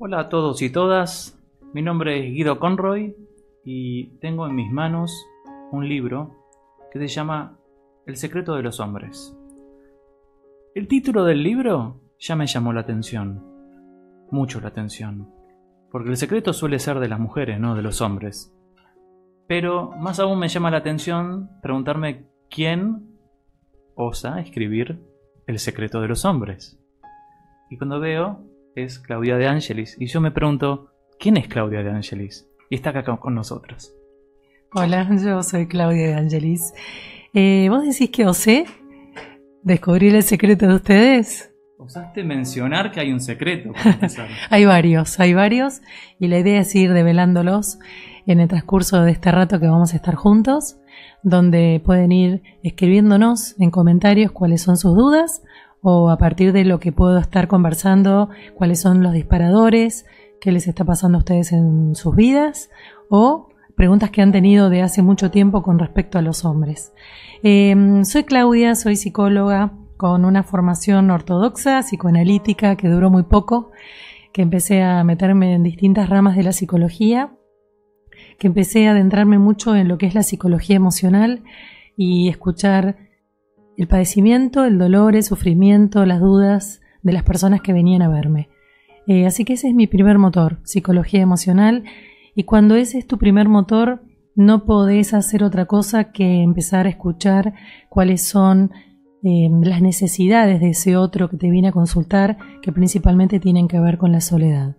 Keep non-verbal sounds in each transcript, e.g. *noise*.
Hola a todos y todas, mi nombre es Guido Conroy y tengo en mis manos un libro que se llama El secreto de los hombres. El título del libro ya me llamó la atención, mucho la atención, porque el secreto suele ser de las mujeres, no de los hombres. Pero más aún me llama la atención preguntarme quién osa escribir El secreto de los hombres. Y cuando veo es Claudia de Angelis. Y yo me pregunto, ¿quién es Claudia de Angelis? Y está acá con nosotros. Hola, yo soy Claudia de Angelis. Eh, ¿Vos decís que osé descubrir el secreto de ustedes? Osaste mencionar que hay un secreto. *laughs* hay varios, hay varios. Y la idea es ir develándolos en el transcurso de este rato que vamos a estar juntos, donde pueden ir escribiéndonos en comentarios cuáles son sus dudas o a partir de lo que puedo estar conversando, cuáles son los disparadores, qué les está pasando a ustedes en sus vidas o preguntas que han tenido de hace mucho tiempo con respecto a los hombres. Em, soy Claudia, soy psicóloga con una formación ortodoxa, psicoanalítica, que duró muy poco, que empecé a meterme en distintas ramas de la psicología, que empecé a adentrarme mucho en lo que es la psicología emocional y escuchar el padecimiento, el dolor, el sufrimiento, las dudas de las personas que venían a verme. Eh, así que ese es mi primer motor, psicología emocional, y cuando ese es tu primer motor, no podés hacer otra cosa que empezar a escuchar cuáles son em, las necesidades de ese otro que te viene a consultar, que principalmente tienen que ver con la soledad.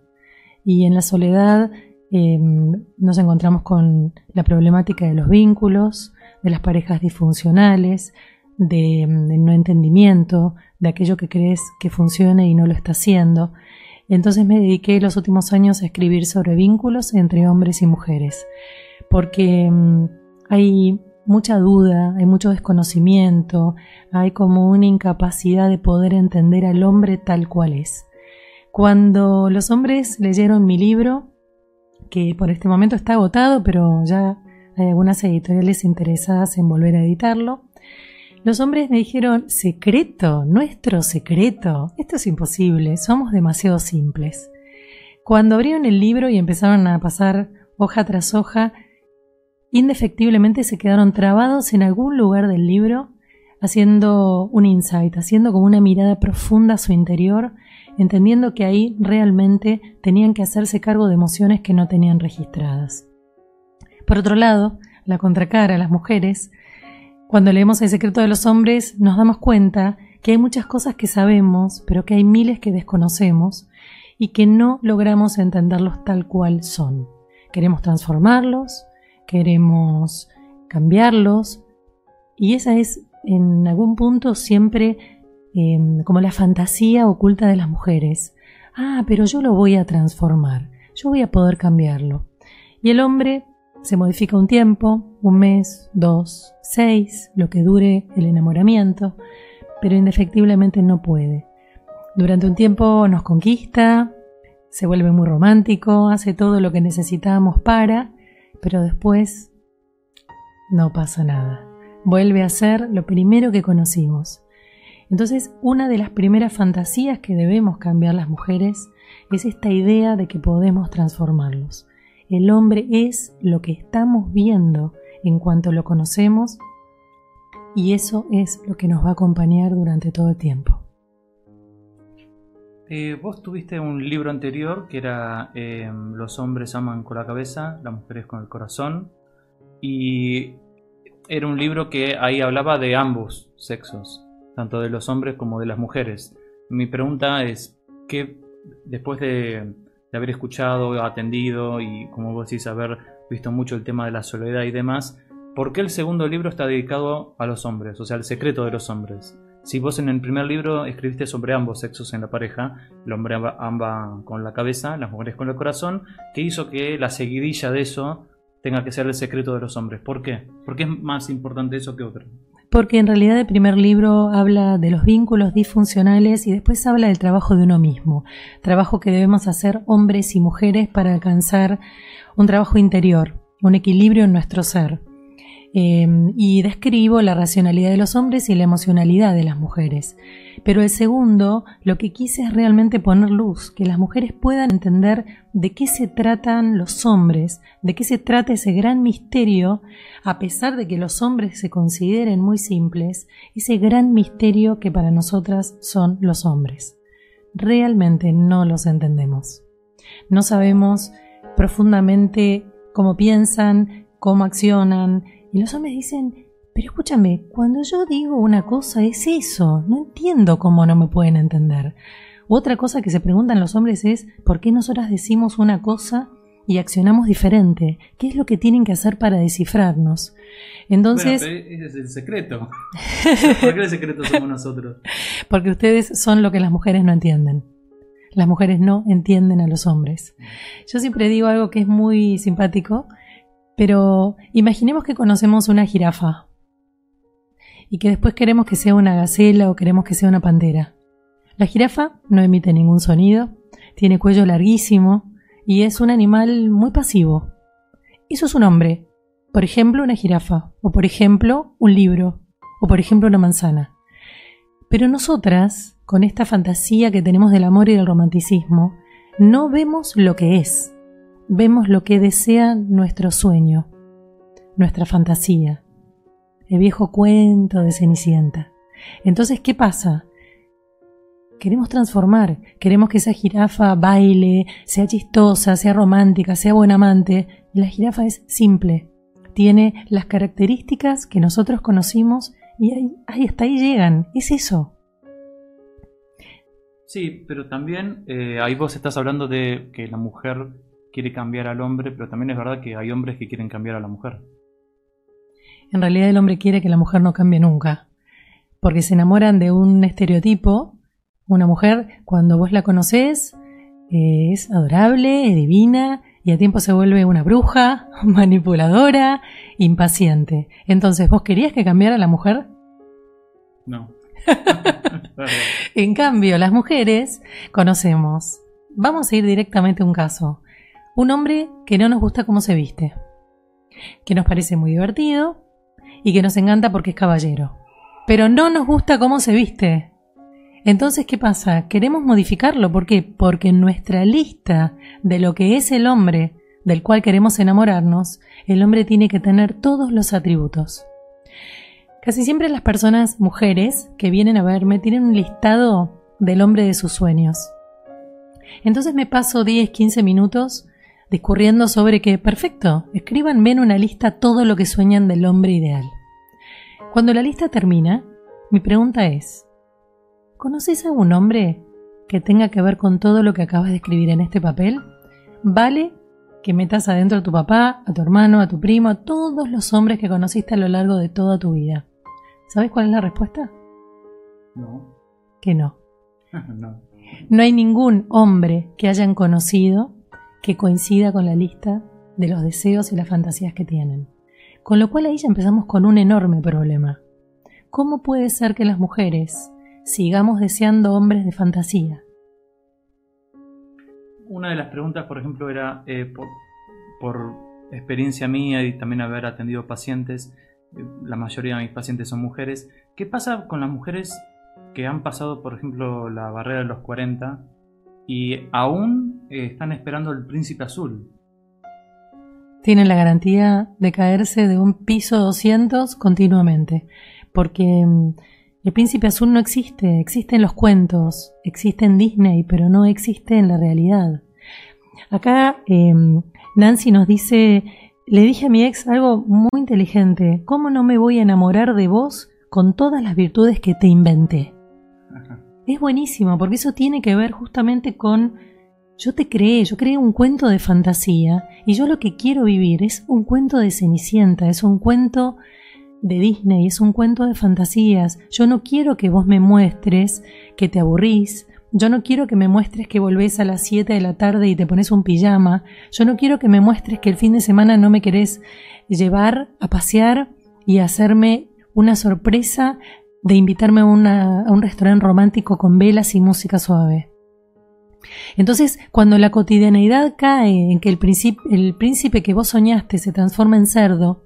Y en la soledad em, nos encontramos con la problemática de los vínculos, de las parejas disfuncionales, de, no entendimiento, de aquello que crees que funcione y no lo está haciendo. Entonces me dediqué los últimos años a escribir sobre vínculos entre hombres y mujeres, porque mm, hay mucha duda, hay mucho desconocimiento, hay como una incapacidad de poder entender al hombre tal cual es. Cuando los hombres leyeron mi libro, que por este momento está agotado, pero ya hay algunas editoriales interesadas en volver a editarlo, los hombres me dijeron, secreto, nuestro secreto. Esto es imposible, somos demasiado simples. Cuando abrieron el libro y empezaron a pasar hoja tras hoja, indefectiblemente se quedaron trabados en algún lugar del libro, haciendo un insight, haciendo como una mirada profunda a su interior, entendiendo que ahí realmente tenían que hacerse cargo de emociones que no tenían registradas. Por otro lado, la contracara, las mujeres, cuando leemos El secreto de los hombres nos damos cuenta que hay muchas cosas que sabemos, pero que hay miles que desconocemos y que no logramos entenderlos tal cual son. Queremos transformarlos, queremos cambiarlos y esa es en algún punto siempre em, como la fantasía oculta de las mujeres. Ah, pero yo lo voy a transformar, yo voy a poder cambiarlo. Y el hombre se modifica un tiempo, un mes, dos, seis, lo que dure el enamoramiento, pero indefectiblemente no puede. Durante un tiempo nos conquista, se vuelve muy romántico, hace todo lo que necesitamos para, pero después no pasa nada. Vuelve a ser lo primero que conocimos. Entonces, una de las primeras fantasías que debemos cambiar las mujeres es esta idea de que podemos transformarlos. El hombre es lo que estamos viendo en cuanto lo conocemos y eso es lo que nos va a acompañar durante todo el tiempo. Eh, vos tuviste un libro anterior que era eh, Los hombres aman con la cabeza, las mujeres con el corazón y era un libro que ahí hablaba de ambos sexos, tanto de los hombres como de las mujeres. Mi pregunta es, ¿qué después de de haber escuchado, atendido y, como vos decís, haber visto mucho el tema de la soledad y demás, ¿por qué el segundo libro está dedicado a los hombres? O sea, el secreto de los hombres. Si vos en el primer libro escribiste sobre ambos sexos en la pareja, el hombre amba con la cabeza, las mujeres con el corazón, ¿qué hizo que la seguidilla de eso tenga que ser el secreto de los hombres? ¿Por qué? ¿Por qué es más importante eso que otro? Porque en realidad el primer libro habla de los vínculos disfuncionales y después habla del trabajo de uno mismo, trabajo que debemos hacer hombres y mujeres para alcanzar un trabajo interior, un equilibrio en nuestro ser. Em, y describo la racionalidad de los hombres y la emocionalidad de las mujeres. Pero el segundo, lo que quise es realmente poner luz, que las mujeres puedan entender de qué se tratan los hombres, de qué se trata ese gran misterio, a pesar de que los hombres se consideren muy simples, ese gran misterio que para nosotras son los hombres. Realmente no los entendemos. No sabemos profundamente cómo piensan, cómo accionan, y los hombres dicen, pero escúchame, cuando yo digo una cosa es eso, no entiendo cómo no me pueden entender. Otra cosa que se preguntan los hombres es, ¿por qué nosotras decimos una cosa y accionamos diferente? ¿Qué es lo que tienen que hacer para descifrarnos? Entonces... Bueno, ese es el secreto. *laughs* ¿Por qué el secreto somos nosotros? *laughs* Porque ustedes son lo que las mujeres no entienden. Las mujeres no entienden a los hombres. Yo siempre digo algo que es muy simpático, pero imaginemos que conocemos una jirafa y que después queremos que sea una gacela o queremos que sea una pantera. La jirafa no emite ningún sonido, tiene cuello larguísimo y es un animal muy pasivo. Eso es un hombre, por ejemplo una jirafa, o por ejemplo un libro, o por ejemplo una manzana. Pero nosotras, con esta fantasía que tenemos del amor y del romanticismo, no vemos lo que es, vemos lo que desea nuestro sueño, nuestra fantasía, el viejo cuento de Cenicienta. Entonces, ¿qué pasa? Queremos transformar, queremos que esa jirafa baile, sea chistosa, sea romántica, sea buen amante. La jirafa es simple, tiene las características que nosotros conocimos y ahí, hasta ahí llegan, es eso. Sí, pero también eh, ahí vos estás hablando de que la mujer quiere cambiar al hombre, pero también es verdad que hay hombres que quieren cambiar a la mujer. En realidad el hombre quiere que la mujer no cambie nunca, porque se enamoran de un estereotipo. Una mujer, cuando vos la conocés, eh, es adorable, es divina, y a tiempo se vuelve una bruja, *laughs* manipuladora, impaciente. Entonces, ¿vos querías que cambiara la mujer? No. *laughs* en cambio, las mujeres conocemos. Vamos a ir directamente a un caso. Un hombre que no nos gusta cómo se viste, que nos parece muy divertido y que nos encanta porque es caballero, pero no nos gusta cómo se viste. Entonces, ¿qué pasa? Queremos modificarlo. ¿Por qué? Porque en nuestra lista de lo que es el hombre del cual queremos enamorarnos, el hombre tiene que tener todos los atributos. Casi siempre las personas, mujeres, que vienen a verme, tienen un listado del hombre de sus sueños. Entonces me paso 10, 15 minutos discurriendo sobre que, perfecto, escríbanme en una lista todo lo que sueñan del hombre ideal. Cuando la lista termina, mi pregunta es, ¿conoces a un hombre que tenga que ver con todo lo que acabas de escribir en este papel? ¿Vale que metas adentro a tu papá, a tu hermano, a tu primo, a todos los hombres que conociste a lo largo de toda tu vida? ¿Sabes cuál es la respuesta? No. Que no. *laughs* no. No hay ningún hombre que hayan conocido que coincida con la lista de los deseos y las fantasías que tienen. Con lo cual ahí ya empezamos con un enorme problema. ¿Cómo puede ser que las mujeres sigamos deseando hombres de fantasía? Una de las preguntas, por ejemplo, era eh, por, experiencia mía y también haber atendido pacientes, eh, la mayoría de mis pacientes son mujeres, ¿qué pasa con las mujeres que han pasado, por ejemplo, la barrera de los 40 y aún eh, están esperando el príncipe azul. Tienen la garantía de caerse de un piso 200 continuamente, porque mm, el príncipe azul no existe, existe en los cuentos, existe en Disney, pero no existe en la realidad. Acá em, Nancy nos dice, le dije a mi ex algo muy inteligente, ¿cómo no me voy a enamorar de vos con todas las virtudes que te inventé? Es buenísimo, porque eso tiene que ver justamente con yo te creé, yo creé un cuento de fantasía y yo lo que quiero vivir es un cuento de Cenicienta, es un cuento de Disney, es un cuento de fantasías. Yo no quiero que vos me muestres que te aburrís, yo no quiero que me muestres que volvés a las 7 de la tarde y te pones un pijama, yo no quiero que me muestres que el fin de semana no me querés llevar a pasear y hacerme una sorpresa de invitarme a, un restaurante romántico con velas y música suave. Entonces, cuando la cotidianeidad cae en que el príncipe, el príncipe que vos soñaste se transforma en cerdo,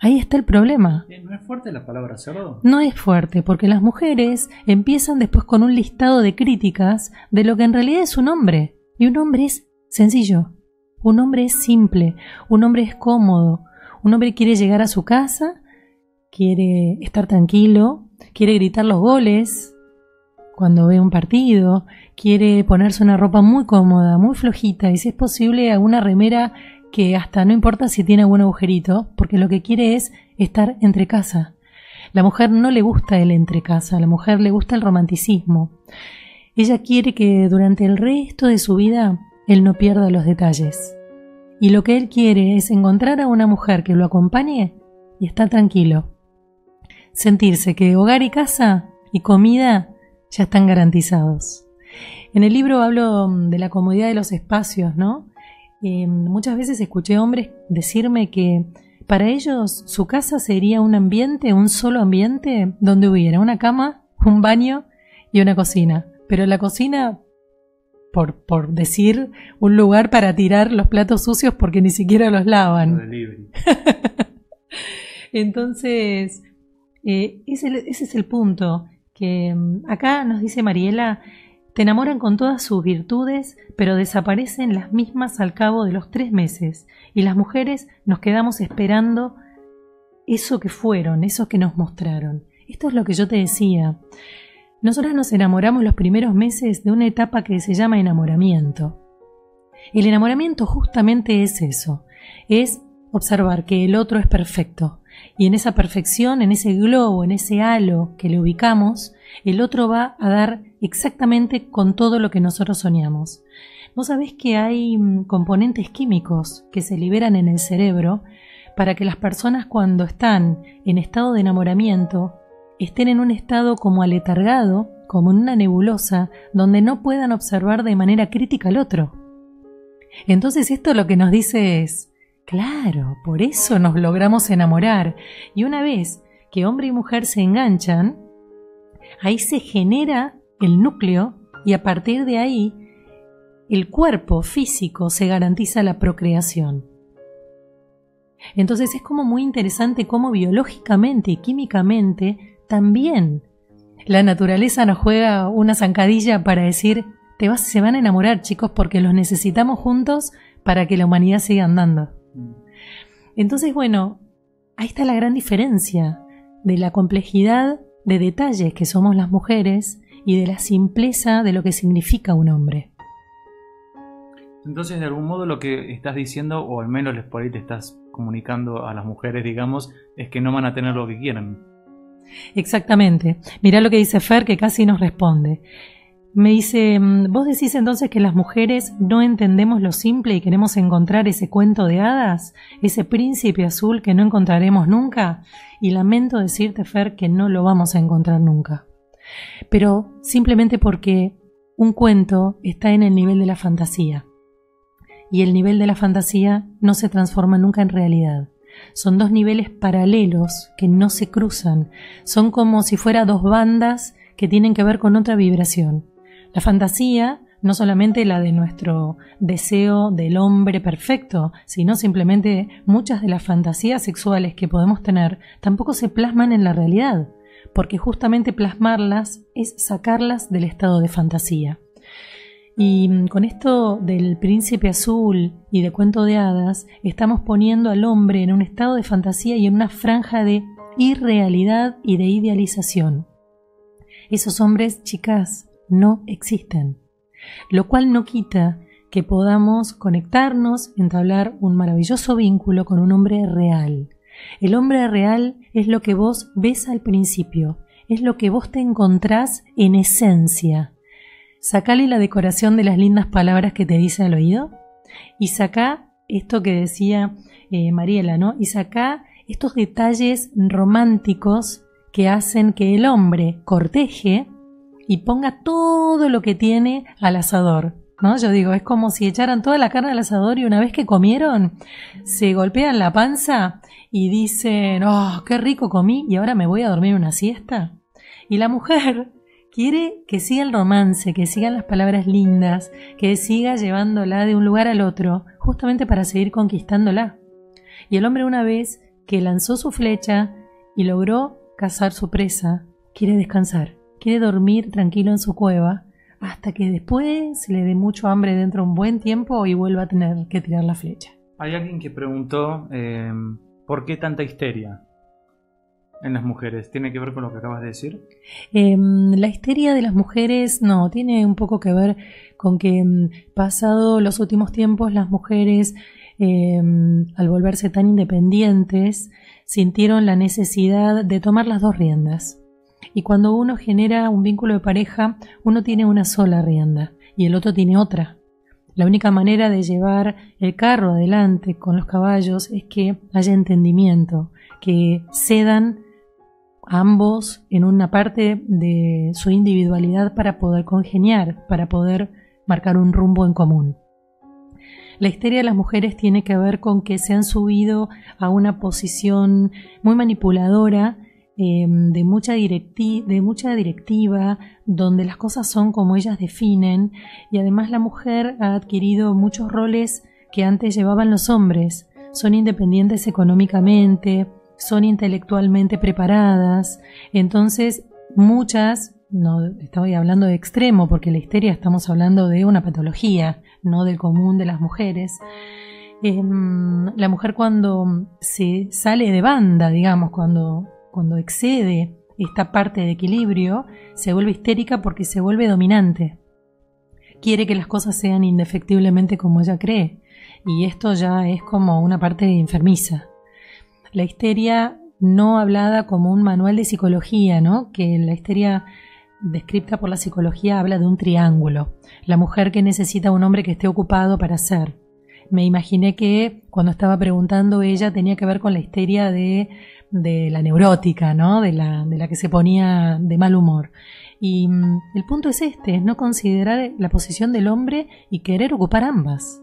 ahí está el problema. Eh, ¿No es fuerte la palabra cerdo? No es fuerte, porque las mujeres empiezan después con un listado de críticas de lo que en realidad es un hombre. Y un hombre es sencillo, un hombre es simple, un hombre es cómodo, un hombre quiere llegar a su casa, quiere estar tranquilo, quiere gritar los goles cuando ve un partido, quiere ponerse una ropa muy cómoda, muy flojita y si es posible alguna remera que hasta no importa si tiene algún agujerito, porque lo que quiere es estar entre casa. La mujer no le gusta el entre casa, la mujer le gusta el romanticismo. Ella quiere que durante el resto de su vida él no pierda los detalles. Y lo que él quiere es encontrar a una mujer que lo acompañe y estar tranquilo. Sentirse que hogar y casa y comida ya están garantizados. En el libro hablo mm, de la comodidad de los espacios, ¿no? Eh, muchas veces escuché hombres decirme que para ellos su casa sería un ambiente, un solo ambiente, donde hubiera una cama, un baño y una cocina. Pero la cocina, por, por decir, un lugar para tirar los platos sucios porque ni siquiera los lavan. *laughs* Entonces, eh, ese, es el punto, que mm, acá nos dice Mariela, te enamoran con todas sus virtudes, pero desaparecen las mismas al cabo de los tres meses, y las mujeres nos quedamos esperando eso que fueron, eso que nos mostraron. Esto es lo que yo te decía. Nosotras nos enamoramos los primeros meses de una etapa que se llama enamoramiento. El enamoramiento justamente es eso, es observar que el otro es perfecto, y en esa perfección, en ese globo, en ese halo que le ubicamos, el otro va a dar exactamente con todo lo que nosotros soñamos. Vos sabés que hay mm, componentes químicos que se liberan en el cerebro para que las personas cuando están en estado de enamoramiento estén en un estado como aletargado, como en una nebulosa, donde no puedan observar de manera crítica al otro. Entonces esto lo que nos dice es, Claro, por eso nos logramos enamorar. Y una vez que hombre y mujer se enganchan, ahí se genera el núcleo y a partir de ahí el cuerpo físico se garantiza la procreación. Entonces es como muy interesante cómo biológicamente y químicamente también la naturaleza nos juega una zancadilla para decir, te vas, se van a enamorar chicos porque los necesitamos juntos para que la humanidad siga andando. Entonces, bueno, ahí está la gran diferencia de la complejidad de detalles que somos las mujeres y de la simpleza de lo que significa un hombre. Entonces, de algún modo lo que estás diciendo, o al menos por ahí te estás comunicando a las mujeres, digamos, es que no van a tener lo que quieren. Exactamente. Mirá lo que dice Fer, que casi nos responde. Me dice, mm, vos decís entonces que las mujeres no entendemos lo simple y queremos encontrar ese cuento de hadas, ese príncipe azul que no encontraremos nunca, y lamento decirte, Fer, que no lo vamos a encontrar nunca. Pero simplemente porque un cuento está en el nivel de la fantasía, y el nivel de la fantasía no se transforma nunca en realidad. Son dos niveles paralelos que no se cruzan, son como si fuera dos bandas que tienen que ver con otra vibración. La fantasía, no solamente la de nuestro deseo del hombre perfecto, sino simplemente muchas de las fantasías sexuales que podemos tener tampoco se plasman en la realidad, porque justamente plasmarlas es sacarlas del estado de fantasía. Y con esto del príncipe azul y de cuento de hadas, estamos poniendo al hombre en un estado de fantasía y en una franja de irrealidad y de idealización. Esos hombres, chicas, no existen, lo cual no quita que podamos conectarnos, entablar un maravilloso vínculo con un hombre real. El hombre real es lo que vos ves al principio, es lo que vos te encontrás en esencia. Sacale la decoración de las lindas palabras que te dice al oído y saca esto que decía eh, Mariela, ¿no? Y saca estos detalles románticos que hacen que el hombre corteje y ponga todo lo que tiene al asador. ¿No? Yo digo, es como si echaran toda la carne al asador y una vez que comieron, se golpean la panza y dicen, oh, qué rico comí y ahora me voy a dormir una siesta. Y la mujer *laughs* quiere que siga el romance, que sigan las palabras lindas, que siga llevándola de un lugar al otro, justamente para seguir conquistándola. Y el hombre una vez que lanzó su flecha y logró cazar su presa, quiere descansar, quiere dormir tranquilo en su cueva, hasta que después le dé mucho hambre dentro de un buen tiempo y vuelva a tener que tirar la flecha. Hay alguien que preguntó eh, por qué tanta histeria en las mujeres. ¿Tiene que ver con lo que acabas de decir? Em, la histeria de las mujeres no, tiene un poco que ver con que em, pasado los últimos tiempos las mujeres em, al volverse tan independientes sintieron la necesidad de tomar las dos riendas. Y cuando uno genera un vínculo de pareja, uno tiene una sola rienda y el otro tiene otra. La única manera de llevar el carro adelante con los caballos es que haya entendimiento, que cedan ambos en una parte de su individualidad para poder congeniar, para poder marcar un rumbo en común. La histeria de las mujeres tiene que ver con que se han subido a una posición muy manipuladora Em, de, mucha de mucha directiva, donde las cosas son como ellas definen, y además la mujer ha adquirido muchos roles que antes llevaban los hombres. Son independientes económicamente, son intelectualmente preparadas, entonces muchas, no estoy hablando de extremo, porque la histeria estamos hablando de una patología, no del común de las mujeres. Em, la mujer cuando se sale de banda, digamos, cuando cuando excede esta parte de equilibrio, se vuelve histérica porque se vuelve dominante. Quiere que las cosas sean indefectiblemente como ella cree, y esto ya es como una parte enfermiza. La histeria no hablada como un manual de psicología, ¿no? Que la histeria descrita por la psicología habla de un triángulo. La mujer que necesita un hombre que esté ocupado para ser. Me imaginé que cuando estaba preguntando ella tenía que ver con la histeria de de la neurótica, ¿no? De la, de la que se ponía de mal humor. Y mm, el punto es este, es no considerar la posición del hombre y querer ocupar ambas.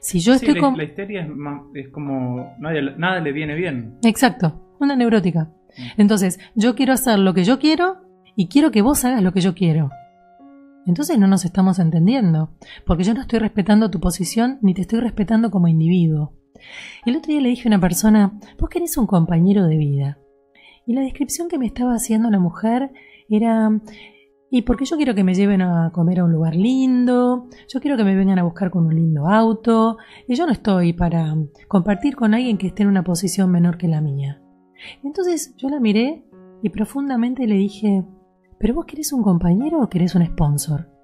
Si yo estoy con... La histeria es, como... nada le viene bien. Exacto, una neurótica. Mm. Entonces, yo quiero hacer lo que yo quiero y quiero que vos hagas lo que yo quiero. Entonces no nos estamos entendiendo, porque yo no estoy respetando tu posición ni te estoy respetando como individuo. El otro día le dije a una persona, vos querés un compañero de vida. Y la descripción que me estaba haciendo la mujer era, y porque yo quiero que me lleven a comer a un lugar lindo, yo quiero que me vengan a buscar con un lindo auto, y yo no estoy para compartir con alguien que esté en una posición menor que la mía. Entonces yo la miré y profundamente le dije, ¿pero vos querés un compañero o querés un sponsor?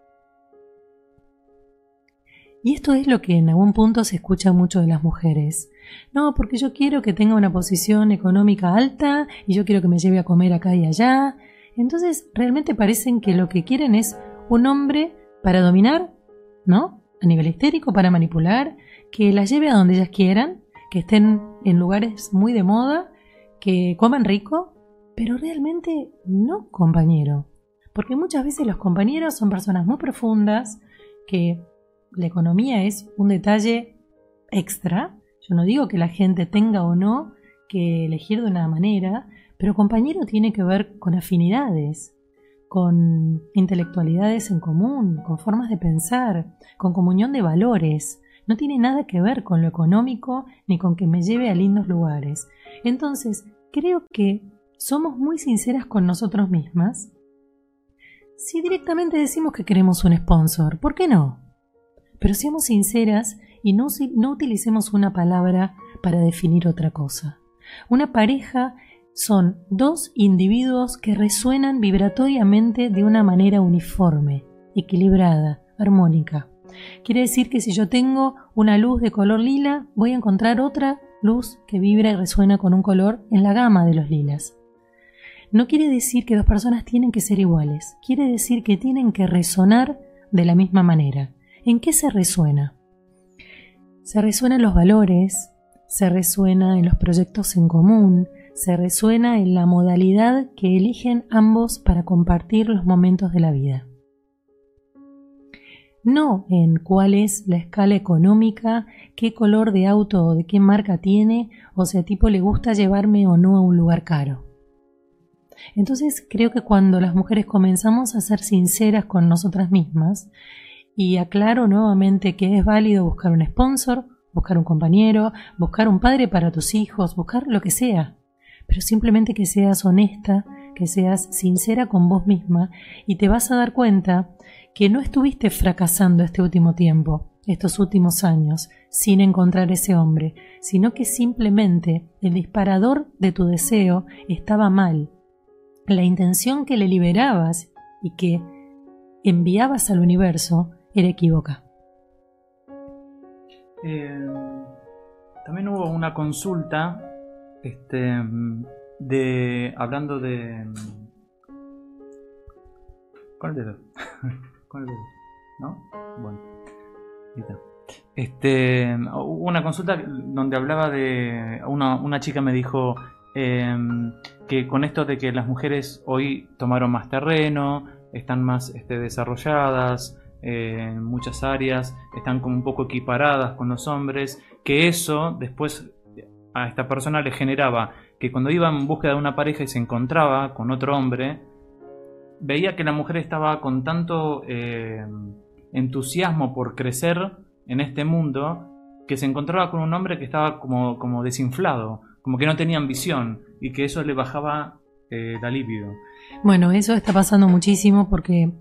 Y esto es lo que en algún punto se escucha mucho de las mujeres. No, porque yo quiero que tenga una posición económica alta y yo quiero que me lleve a comer acá y allá. Entonces, realmente parecen que lo que quieren es un hombre para dominar, ¿no? A nivel histérico, para manipular, que las lleve a donde ellas quieran, que estén en lugares muy de moda, que coman rico, pero realmente no compañero. Porque muchas veces los compañeros son personas muy profundas que la economía es un detalle extra. Yo no digo que la gente tenga o no que elegir de una manera, pero compañero tiene que ver con afinidades, con intelectualidades en común, con formas de pensar, con comunión de valores. No tiene nada que ver con lo económico ni con que me lleve a lindos lugares. Entonces, creo que somos muy sinceras con nosotros mismas. Si directamente decimos que queremos un sponsor, ¿por qué no? Pero seamos sinceras y no, no utilicemos una palabra para definir otra cosa. Una pareja son dos individuos que resuenan vibratoriamente de una manera uniforme, equilibrada, armónica. Quiere decir que si yo tengo una luz de color lila, voy a encontrar otra luz que vibra y resuena con un color en la gama de los lilas. No quiere decir que dos personas tienen que ser iguales, quiere decir que tienen que resonar de la misma manera. ¿En qué se resuena? Se resuena en los valores, se resuena en los proyectos en común, se resuena en la modalidad que eligen ambos para compartir los momentos de la vida. No en cuál es la escala económica, qué color de auto o de qué marca tiene, o si a tipo le gusta llevarme o no a un lugar caro. Entonces creo que cuando las mujeres comenzamos a ser sinceras con nosotras mismas, y aclaro nuevamente que es válido buscar un sponsor, buscar un compañero, buscar un padre para tus hijos, buscar lo que sea, pero simplemente que seas honesta, que seas sincera con vos misma y te vas a dar cuenta que no estuviste fracasando este último tiempo, estos últimos años, sin encontrar ese hombre, sino que simplemente el disparador de tu deseo estaba mal. La intención que le liberabas y que enviabas al universo era equívoca. Eh, también hubo una consulta este, de hablando de con el dedo *laughs* con el dedo no bueno este hubo una consulta donde hablaba de una, una chica me dijo em, que con esto de que las mujeres hoy tomaron más terreno están más este, desarrolladas en muchas áreas, están como un poco equiparadas con los hombres, que eso después a esta persona le generaba que cuando iba en búsqueda de una pareja y se encontraba con otro hombre, veía que la mujer estaba con tanto eh, entusiasmo por crecer en este mundo, que se encontraba con un hombre que estaba como, como desinflado, como que no tenía ambición y que eso le bajaba eh, la libido. Bueno, eso está pasando muchísimo porque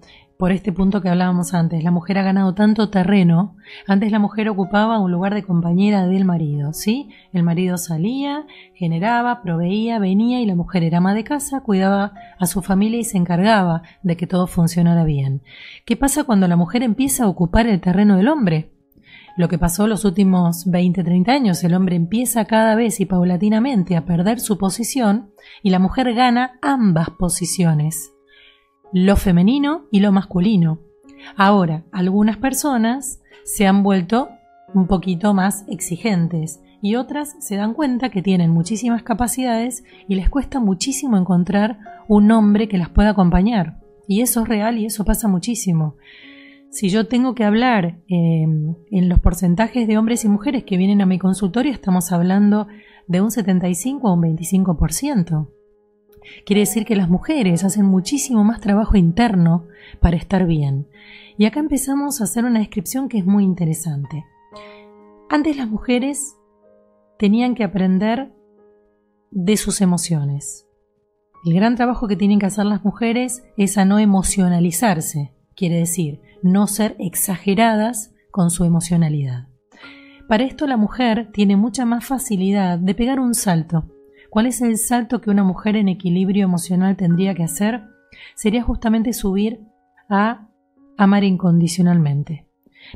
por este punto que hablábamos antes. La mujer ha ganado tanto terreno. Antes la mujer ocupaba un lugar de compañera del marido, ¿sí? El marido salía, generaba, proveía, venía y la mujer era ama de casa, cuidaba a su familia y se encargaba de que todo funcionara bien. ¿Qué pasa cuando la mujer empieza a ocupar el terreno del hombre? Lo que pasó los últimos 20, 30 años, el hombre empieza cada vez y paulatinamente a perder su posición y la mujer gana ambas posiciones lo femenino y lo masculino. Ahora, algunas personas se han vuelto un poquito más exigentes y otras se dan cuenta que tienen muchísimas capacidades y les cuesta muchísimo encontrar un hombre que las pueda acompañar. Y eso es real y eso pasa muchísimo. Si yo tengo que hablar eh, en los porcentajes de hombres y mujeres que vienen a mi consultorio, estamos hablando de un 75 o un 25%. Quiere decir que las mujeres hacen muchísimo más trabajo interno para estar bien. Y acá empezamos a hacer una descripción que es muy interesante. Antes las mujeres tenían que aprender de sus emociones. El gran trabajo que tienen que hacer las mujeres es a no emocionalizarse, quiere decir, no ser exageradas con su emocionalidad. Para esto la mujer tiene mucha más facilidad de pegar un salto ¿Cuál es el salto que una mujer en equilibrio emocional tendría que hacer? Sería justamente subir a amar incondicionalmente.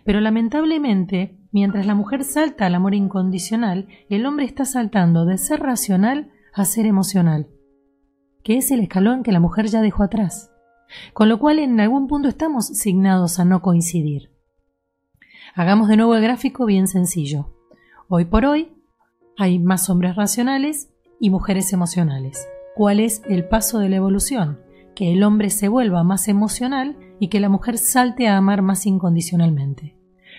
Pero lamentablemente, mientras la mujer salta al amor incondicional, el hombre está saltando de ser racional a ser emocional, que es el escalón que la mujer ya dejó atrás. Con lo cual en algún punto estamos signados a no coincidir. Hagamos de nuevo el gráfico bien sencillo. Hoy por hoy hay más hombres racionales y mujeres emocionales. ¿Cuál es el paso de la evolución? Que el hombre se vuelva más emocional y que la mujer salte a amar más incondicionalmente.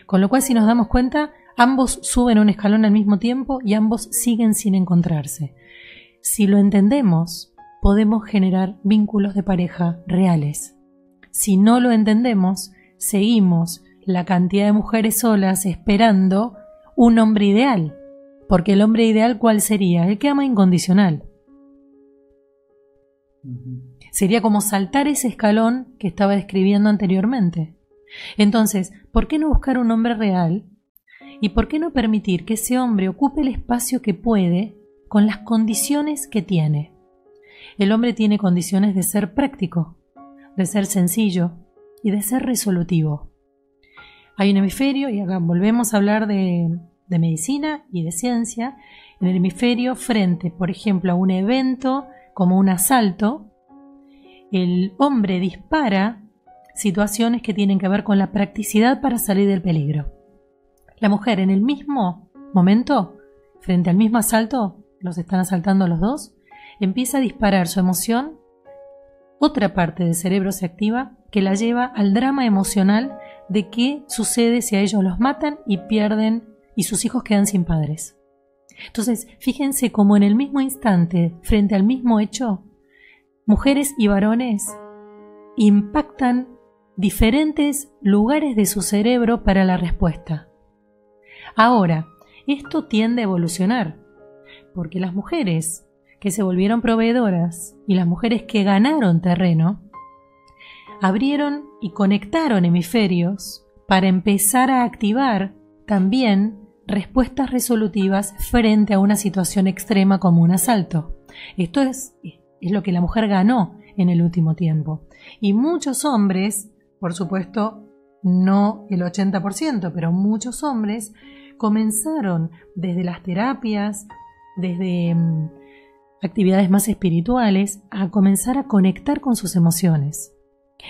Con lo cual, si nos damos cuenta, ambos suben un escalón al mismo tiempo y ambos siguen sin encontrarse. Si lo entendemos, podemos generar vínculos de pareja reales. Si no lo entendemos, seguimos la cantidad de mujeres solas esperando un hombre ideal, porque el hombre ideal, ¿cuál sería? El que ama incondicional. Sería como saltar ese escalón que estaba describiendo anteriormente. Entonces, ¿por qué no buscar un hombre real? ¿Y por qué no permitir que ese hombre ocupe el espacio que puede con las condiciones que tiene? El hombre tiene condiciones de ser práctico, de ser sencillo y de ser resolutivo. Hay un hemisferio, y acá volvemos a hablar de, de medicina y de ciencia en el hemisferio frente, por ejemplo, a un evento como un asalto, el hombre dispara situaciones que tienen que ver con la practicidad para salir del peligro. La mujer en el mismo momento, frente al mismo asalto, los están asaltando los dos, empieza a disparar su emoción, otra parte del cerebro se activa que la lleva al drama emocional de qué sucede si a ellos los matan y pierden y sus hijos quedan sin padres. Entonces, fíjense cómo en el mismo instante, frente al mismo hecho, mujeres y varones impactan diferentes lugares de su cerebro para la respuesta. Ahora, esto tiende a evolucionar, porque las mujeres que se volvieron proveedoras y las mujeres que ganaron terreno, abrieron y conectaron hemisferios para empezar a activar también respuestas resolutivas frente a una situación extrema como un asalto. Esto es, es lo que la mujer ganó en el último tiempo. Y muchos hombres, por supuesto, no el 80%, pero muchos hombres comenzaron desde las terapias, desde mm, actividades más espirituales, a comenzar a conectar con sus emociones.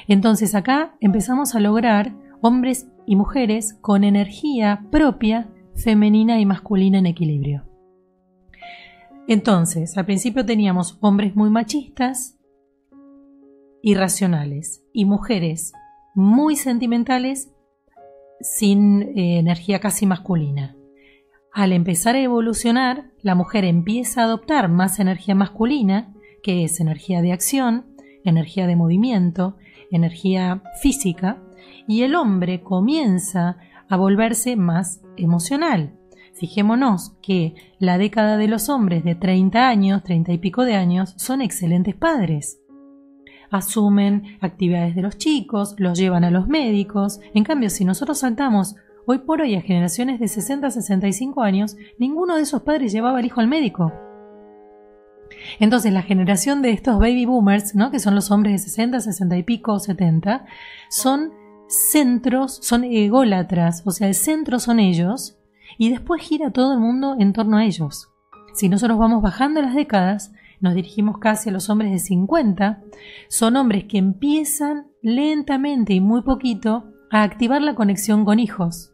Entonces acá empezamos a lograr hombres y mujeres con energía propia, femenina y masculina en equilibrio. Entonces, al principio teníamos hombres muy machistas, irracionales, y mujeres muy sentimentales, sin eh, energía casi masculina. Al empezar a evolucionar, la mujer empieza a adoptar más energía masculina, que es energía de acción, energía de movimiento, energía física, y el hombre comienza a volverse más emocional. Fijémonos que la década de los hombres de 30 años, 30 y pico de años, son excelentes padres. Asumen actividades de los chicos, los llevan a los médicos. En cambio, si nosotros saltamos hoy por hoy a generaciones de 60 a 65 años, ninguno de esos padres llevaba al hijo al médico. Entonces, la generación de estos baby boomers, ¿no? que son los hombres de 60, 60 y pico, 70, son centros, son ególatras, o sea, el centro son ellos, y después gira todo el mundo en torno a ellos. Si nosotros vamos bajando las décadas, nos dirigimos casi a los hombres de 50, son hombres que empiezan lentamente y muy poquito a activar la conexión con hijos.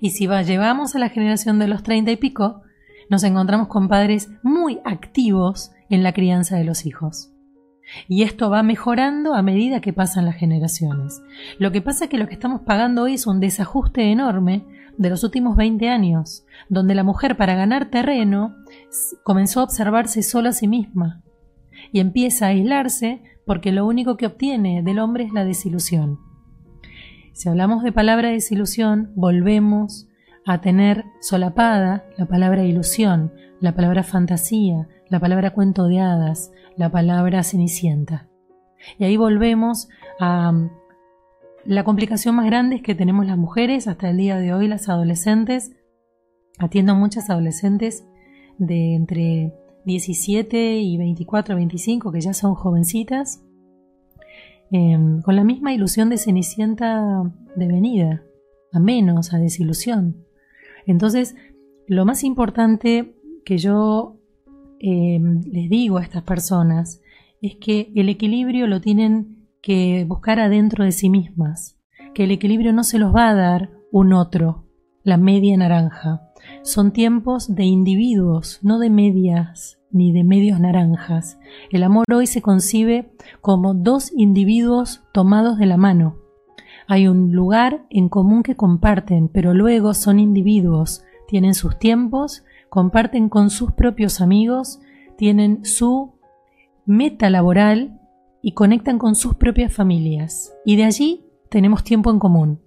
Y si va, llevamos a la generación de los 30 y pico, nos encontramos con padres muy activos en la crianza de los hijos. Y esto va mejorando a medida que pasan las generaciones. Lo que pasa es que lo que estamos pagando hoy es un desajuste enorme de los últimos 20 años, donde la mujer para ganar terreno comenzó a observarse sola a sí misma y empieza a aislarse porque lo único que obtiene del hombre es la desilusión. Si hablamos de palabra desilusión, volvemos a tener solapada la palabra ilusión, la palabra fantasía, la palabra cuento de hadas, la palabra cenicienta. Y ahí volvemos a mm, la complicación más grande es que tenemos las mujeres hasta el día de hoy, las adolescentes. Atiendo muchas adolescentes de entre 17 y 24, 25 que ya son jovencitas, em, con la misma ilusión de cenicienta de venida, a menos, a desilusión. Entonces, lo más importante que yo em, les digo a estas personas es que el equilibrio lo tienen que buscar adentro de sí mismas, que el equilibrio no se los va a dar un otro, la media naranja. Son tiempos de individuos, no de medias ni de medios naranjas. El amor hoy se concibe como dos individuos tomados de la mano, hay un lugar en común que comparten, pero luego son individuos, tienen sus tiempos, comparten con sus propios amigos, tienen su meta laboral y conectan con sus propias familias. Y de allí tenemos tiempo en común.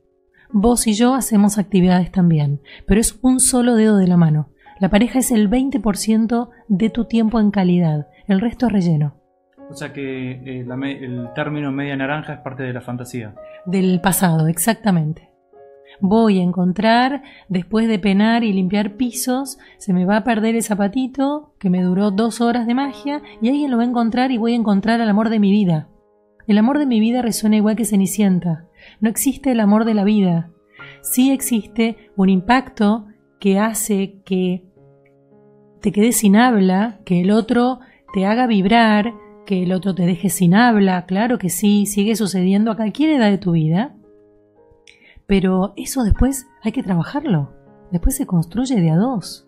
Vos y yo hacemos actividades también, pero es un solo dedo de la mano. La pareja es el 20% de tu tiempo en calidad, el resto es relleno. O sea que eh, el término media naranja es parte de la fantasía. Del pasado, exactamente. Voy a encontrar, después de penar y limpiar pisos, se me va a perder el zapatito que me duró dos horas de magia y alguien lo va a encontrar y voy a encontrar el amor de mi vida. El amor de mi vida resuena igual que Cenicienta. No existe el amor de la vida. Sí existe un impacto que hace que te quedes sin habla, que el otro te haga vibrar, que el otro te deje sin habla, claro que sí, sigue sucediendo a cualquier edad de tu vida, pero eso después hay que trabajarlo, después se construye de a dos.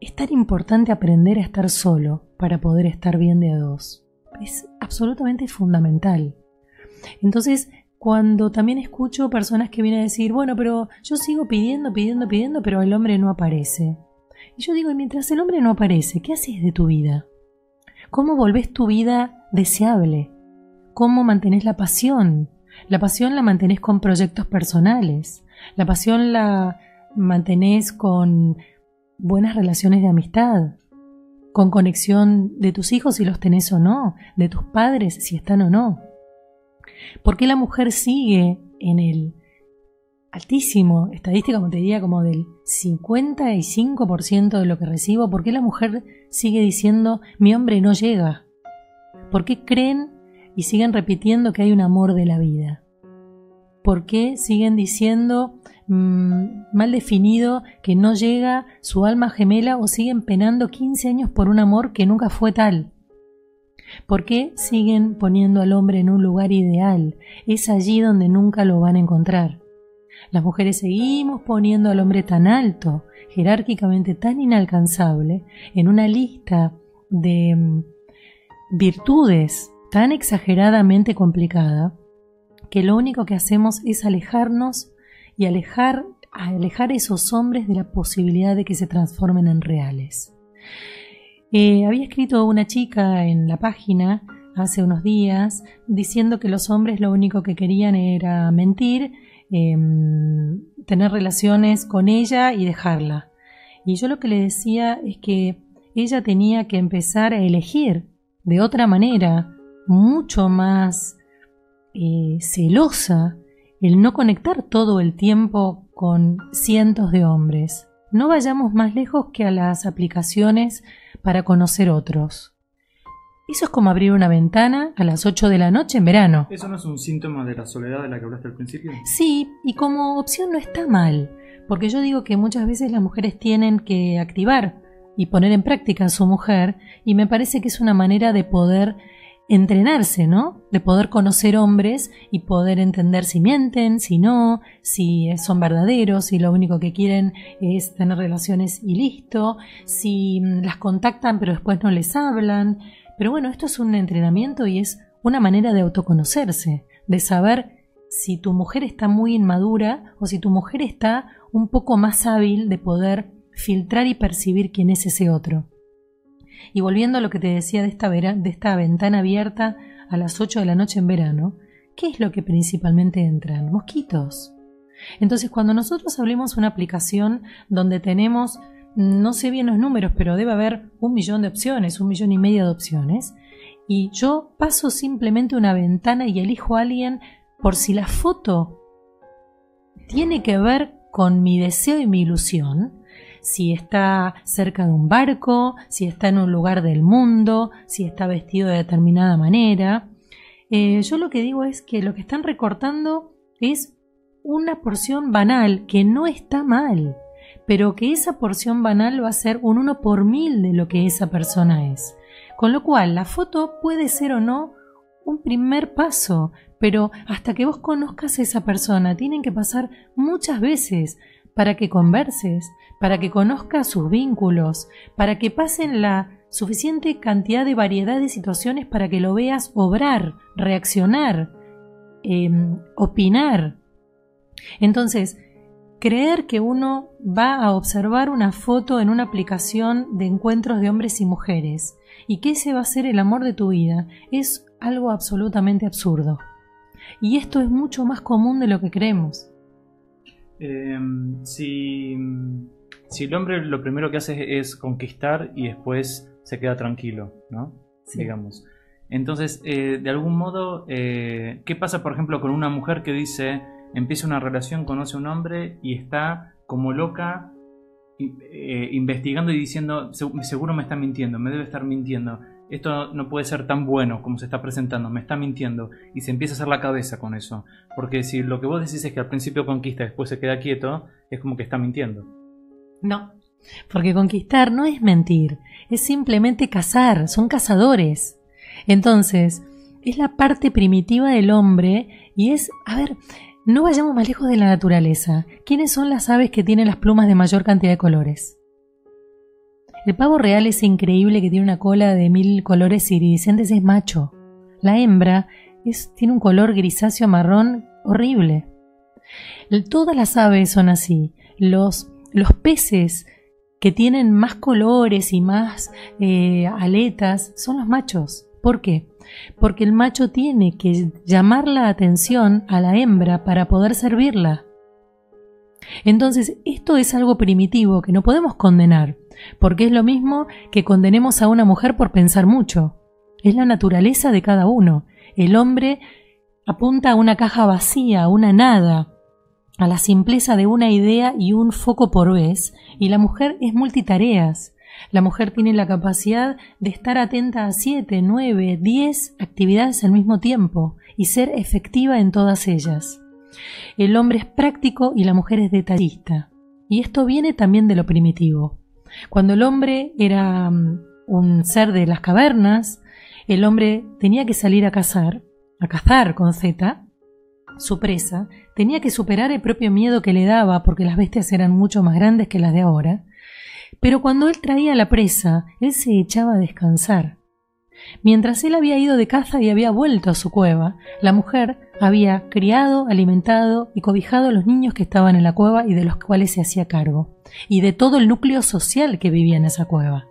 Es tan importante aprender a estar solo para poder estar bien de a dos. Es absolutamente fundamental. Entonces, cuando también escucho personas que vienen a decir, bueno, pero yo sigo pidiendo, pidiendo, pidiendo, pero el hombre no aparece. Y yo digo, mientras el hombre no aparece, ¿qué haces de tu vida? ¿Cómo volvés tu vida deseable? ¿Cómo mantenés la pasión? La pasión la mantenés con proyectos personales. La pasión la mantenés con buenas relaciones de amistad, con conexión de tus hijos si los tenés o no, de tus padres si están o no. ¿Por qué la mujer sigue en el altísimo, estadística como te diría, como del 55% de lo que recibo? ¿Por qué la mujer sigue diciendo mi hombre no llega? ¿Por qué creen y siguen repitiendo que hay un amor de la vida? ¿Por qué siguen diciendo mm, mal definido que no llega su alma gemela o siguen penando 15 años por un amor que nunca fue tal? ¿Por qué siguen poniendo al hombre en un lugar ideal? Es allí donde nunca lo van a encontrar. Las mujeres seguimos poniendo al hombre tan alto, jerárquicamente tan inalcanzable, en una lista de mm, virtudes tan exageradamente complicada, que lo único que hacemos es alejarnos y alejar, alejar a esos hombres de la posibilidad de que se transformen en reales. Eh, había escrito una chica en la página hace unos días diciendo que los hombres lo único que querían era mentir, em, tener relaciones con ella y dejarla. Y yo lo que le decía es que ella tenía que empezar a elegir de otra manera, mucho más eh, celosa el no conectar todo el tiempo con cientos de hombres. No vayamos más lejos que a las aplicaciones para conocer otros. Eso es como abrir una ventana a las 8 de la noche en verano. ¿Eso no es un síntoma de la soledad de la que hablaste al principio? Sí, y como opción no está mal, porque yo digo que muchas veces las mujeres tienen que activar y poner en práctica a su mujer, y me parece que es una manera de poder entrenarse, ¿no? De poder conocer hombres y poder entender si mienten, si no, si son verdaderos, si lo único que quieren es tener relaciones y listo, si mm, las contactan pero después no les hablan. Pero bueno, esto es un entrenamiento y es una manera de autoconocerse, de saber si tu mujer está muy inmadura o si tu mujer está un poco más hábil de poder filtrar y percibir quién es ese otro. Y volviendo a lo que te decía de esta, ventana abierta a las 8 de la noche en verano, ¿qué es lo que principalmente entran? Mosquitos. Entonces, cuando nosotros hablemos una aplicación donde tenemos, no sé bien los números, pero debe haber un millón de opciones, un millón y medio de opciones, y yo paso simplemente una ventana y elijo a alguien por si la foto tiene que ver con mi deseo y mi ilusión, si está cerca de un barco, si está en un lugar del mundo, si está vestido de determinada manera. Eh, yo lo que digo es que lo que están recortando es una porción banal, que no está mal, pero que esa porción banal va a ser un uno por mil de lo que esa persona es. Con lo cual, la foto puede ser o no un primer paso, pero hasta que vos conozcas a esa persona, tienen que pasar muchas veces para que converses, para que conozcas sus vínculos, para que pasen la suficiente cantidad de variedad de situaciones para que lo veas obrar, reaccionar, em, opinar. Entonces, creer que uno va a observar una foto en una aplicación de encuentros de hombres y mujeres y que ese va a ser el amor de tu vida es algo absolutamente absurdo. Y esto es mucho más común de lo que creemos. Em, si, el hombre lo primero que hace es conquistar y después se queda tranquilo, ¿no? Digamos. Entonces, eh, de algún modo, eh, ¿qué pasa, por ejemplo, con una mujer que dice, empieza una relación, conoce a un hombre y está como loca eh, investigando y diciendo, seguro me está mintiendo, me debe estar mintiendo? Esto no puede ser tan bueno como se está presentando, me está mintiendo, y se empieza a hacer la cabeza con eso. Porque si lo que vos decís es que al principio conquista después se queda quieto, es como que está mintiendo. No, porque conquistar no es mentir, es simplemente cazar, son cazadores. Entonces, es la parte primitiva del hombre y es, a ver, no vayamos más lejos de la naturaleza. ¿Quiénes son las aves que tienen las plumas de mayor cantidad de colores? El pavo real es increíble que tiene una cola de mil colores iridiscentes, es macho. La hembra tiene un color grisáceo marrón horrible. Todas las aves son así. Los, los peces que tienen más colores y más eh, aletas son los machos. ¿Por qué? Porque el macho tiene que llamar la atención a la hembra para poder servirla. Entonces, esto es algo primitivo que no podemos condenar, porque es lo mismo que condenemos a una mujer por pensar mucho. Es la naturaleza de cada uno. El hombre apunta a una caja vacía, a una nada, a la simpleza de una idea y un foco por vez, y la mujer es multitareas. La mujer tiene la capacidad de estar atenta a siete, nueve, diez actividades al mismo tiempo y ser efectiva en todas ellas. El hombre es práctico y la mujer es detallista. Y esto viene también de lo primitivo. Cuando el hombre era mm, un ser de las cavernas, el hombre tenía que salir a cazar, a cazar con Z, su presa, tenía que superar el propio miedo que le daba porque las bestias eran mucho más grandes que las de ahora, pero cuando él traía la presa, él se echaba a descansar. Mientras él había ido de caza y había vuelto a su cueva, la mujer había criado, alimentado y cobijado a los niños que estaban en la cueva y de los cuales se hacía cargo, y de todo el núcleo social que vivía en esa cueva.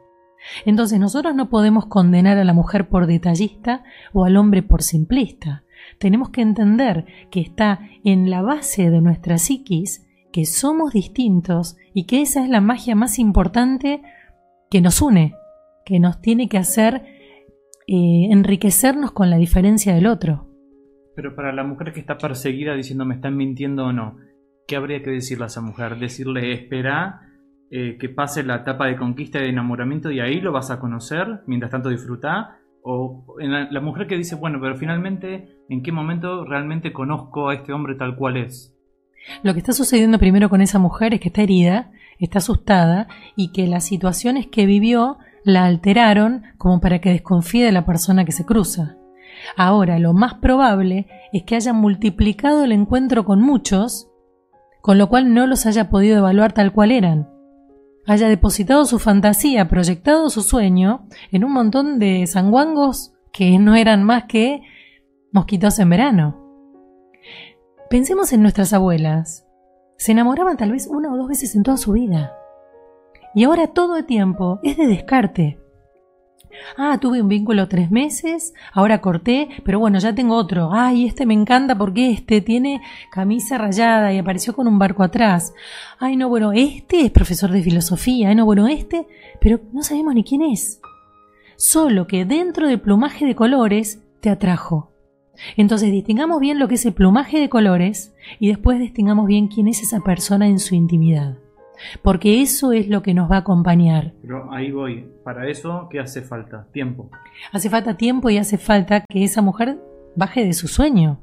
Entonces nosotros no podemos condenar a la mujer por detallista o al hombre por simplista. Tenemos que entender que está en la base de nuestra psiquis que somos distintos y que esa es la magia más importante que nos une, que nos tiene que hacer eh, enriquecernos con la diferencia del otro. Pero para la mujer que está perseguida diciendo me están mintiendo o no, ¿qué habría que decirle a esa mujer? Decirle, espera eh, que pase la etapa de conquista y de enamoramiento y ahí lo vas a conocer, mientras tanto disfrutar. O la mujer que dice, bueno, pero finalmente, ¿en qué momento realmente conozco a este hombre tal cual es? Lo que está sucediendo primero con esa mujer es que está herida, está asustada y que las situaciones que vivió la alteraron como para que desconfíe de la persona que se cruza. Ahora, lo más probable es que haya multiplicado el encuentro con muchos, con lo cual no los haya podido evaluar tal cual eran. Haya depositado su fantasía, proyectado su sueño en un montón de sanguangos que no eran más que mosquitos en verano. Pensemos en nuestras abuelas. Se enamoraban tal vez una o dos veces en toda su vida. Y ahora todo el tiempo es de descarte. Ah, tuve un vínculo tres meses, ahora corté, pero bueno, ya tengo otro. Ay, este me encanta porque este tiene camisa rayada y apareció con un barco atrás. Ay, no, bueno, este es profesor de filosofía. Ay, no, bueno, este, pero no sabemos ni quién es. Solo que dentro del plumaje de colores te atrajo. Entonces distingamos bien lo que es el plumaje de colores y después distingamos bien quién es esa persona en su intimidad porque eso es lo que nos va a acompañar. Pero ahí voy, para eso, ¿qué hace falta? Tiempo. Hace falta tiempo y hace falta que esa mujer baje de su sueño.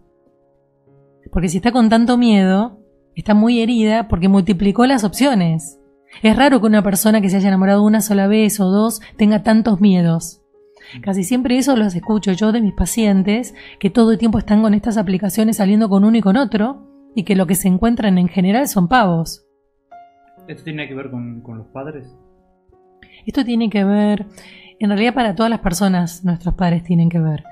Porque si está con tanto miedo, está muy herida porque multiplicó las opciones. Es raro que una persona que se haya enamorado una sola vez o dos tenga tantos miedos. Casi siempre eso los escucho yo de mis pacientes, que todo el tiempo están con estas aplicaciones saliendo con uno y con otro, y que lo que se encuentran en general son pavos. ¿Esto tiene que ver con, los padres? Esto tiene que ver, en realidad para todas las personas nuestros padres tienen que ver,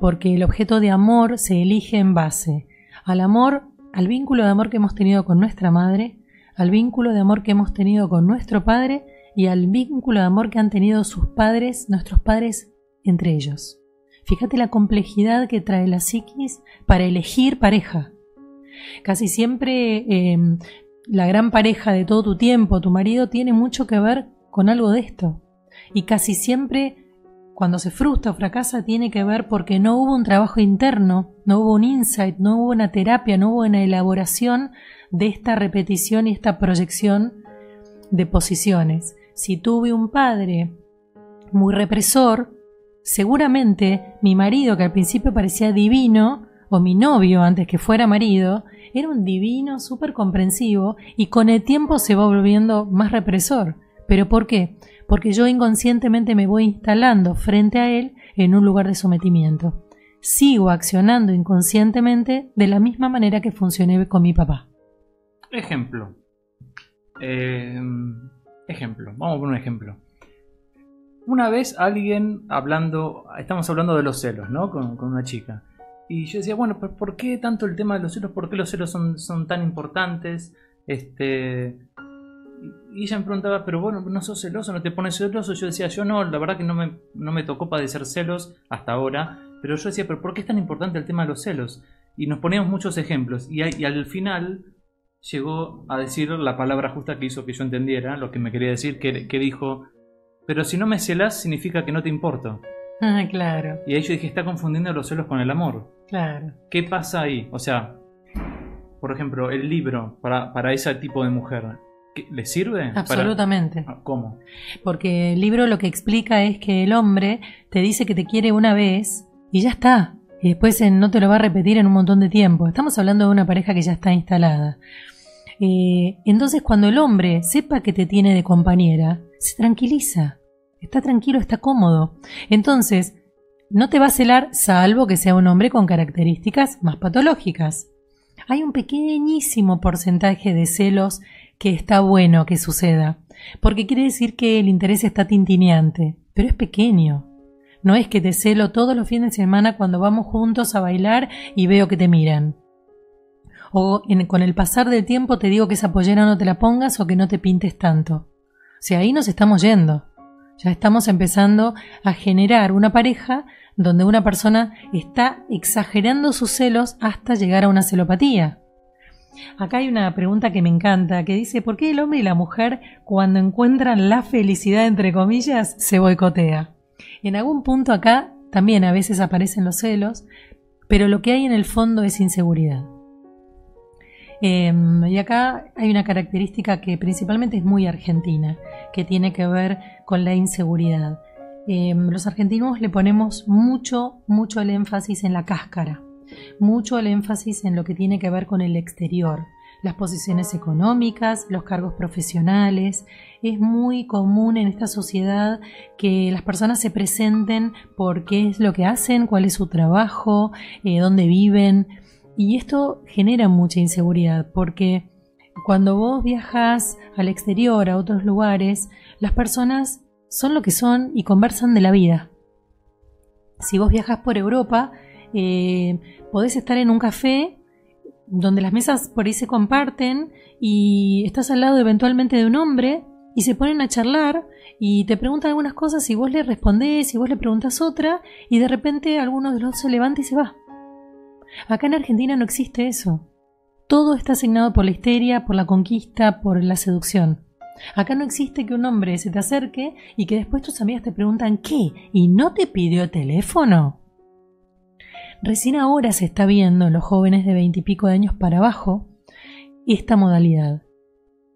porque el objeto de amor se elige en base al amor, al vínculo de amor que hemos tenido con nuestra madre, al vínculo de amor que hemos tenido con nuestro padre y al vínculo de amor que han tenido sus padres, nuestros padres, entre ellos. Fíjate la complejidad que trae la psiquis para elegir pareja. Casi siempre eh, la gran pareja de todo tu tiempo, tu marido, tiene mucho que ver con algo de esto. Y casi siempre cuando se frustra o fracasa tiene que ver porque no hubo un trabajo interno, no hubo un insight, no hubo una terapia, no hubo una elaboración de esta repetición y esta proyección de posiciones. Si tuve un padre muy represor, seguramente mi marido, que al principio parecía divino, o mi novio antes que fuera marido, era un divino, súper comprensivo y con el tiempo se va volviendo más represor. ¿Pero por qué? Porque yo inconscientemente me voy instalando frente a él en un lugar de sometimiento. Sigo accionando inconscientemente de la misma manera que funcioné con mi papá. Ejemplo. Eh, ejemplo. Vamos por un ejemplo. Una vez alguien hablando, estamos hablando de los celos, ¿no? Con, con una chica. Y yo decía, bueno, ¿por qué tanto el tema de los celos? ¿Por qué los celos son, son tan importantes? Este, Y ella me preguntaba, pero bueno, ¿no sos celoso? ¿No te pones celoso? Yo decía, yo no, la verdad que no me, no me tocó padecer celos hasta ahora. Pero yo decía, pero ¿por qué es tan importante el tema de los celos? Y nos poníamos muchos ejemplos. Y, y al final llegó a decir la palabra justa que hizo que yo entendiera lo que me quería decir, que, que dijo, pero si no me celas significa que no te importo. Ah, *laughs* claro. Y ahí yo dije, está confundiendo los celos con el amor. Claro. ¿Qué pasa ahí? O sea, por ejemplo, el libro para, para ese tipo de mujer, ¿le sirve? Absolutamente. Para... Ah, ¿Cómo? Porque el libro lo que explica es que el hombre te dice que te quiere una vez y ya está. Y después no te lo va a repetir en un montón de tiempo. Estamos hablando de una pareja que ya está instalada. Eh, entonces cuando el hombre sepa que te tiene de compañera, se tranquiliza, está tranquilo, está cómodo. Entonces, no te va a celar salvo que sea un hombre con características más patológicas. Hay un pequeñísimo porcentaje de celos que está bueno que suceda, porque quiere decir que el interés está tintineante, pero es pequeño. No es que te celo todos los fines de semana cuando vamos juntos a bailar y veo que te miran o con el pasar del tiempo te digo que esa pollera no te la pongas o que no te pintes tanto. O sea, ahí nos estamos yendo. Ya estamos empezando a generar una pareja donde una persona está exagerando sus celos hasta llegar a una celopatía. Acá hay una pregunta que me encanta, que dice, ¿por qué el hombre y la mujer cuando encuentran la felicidad, entre comillas, se boicotea? En algún punto acá también a veces aparecen los celos, pero lo que hay en el fondo es inseguridad. Em, y acá hay una característica que principalmente es muy argentina, que tiene que ver con la inseguridad. Em, los argentinos le ponemos mucho, mucho el énfasis en la cáscara, mucho el énfasis en lo que tiene que ver con el exterior, las posiciones económicas, los cargos profesionales. Es muy común en esta sociedad que las personas se presenten por qué es lo que hacen, cuál es su trabajo, eh, dónde viven. Y esto genera mucha inseguridad porque cuando vos viajas al exterior, a otros lugares, las personas son lo que son y conversan de la vida. Si vos viajas por Europa, eh, podés estar en un café donde las mesas por ahí se comparten y estás al lado eventualmente de un hombre y se ponen a charlar y te preguntan algunas cosas y vos le respondés y vos le preguntas otra y de repente alguno de los se levanta y se va. Acá en Argentina no existe eso. Todo está asignado por la histeria, por la conquista, por la seducción. Acá no existe que un hombre se te acerque y que después tus amigas te preguntan ¿qué? ¿Y no te pidió teléfono? Recién ahora se está viendo en los jóvenes de veintipico de años para abajo esta modalidad,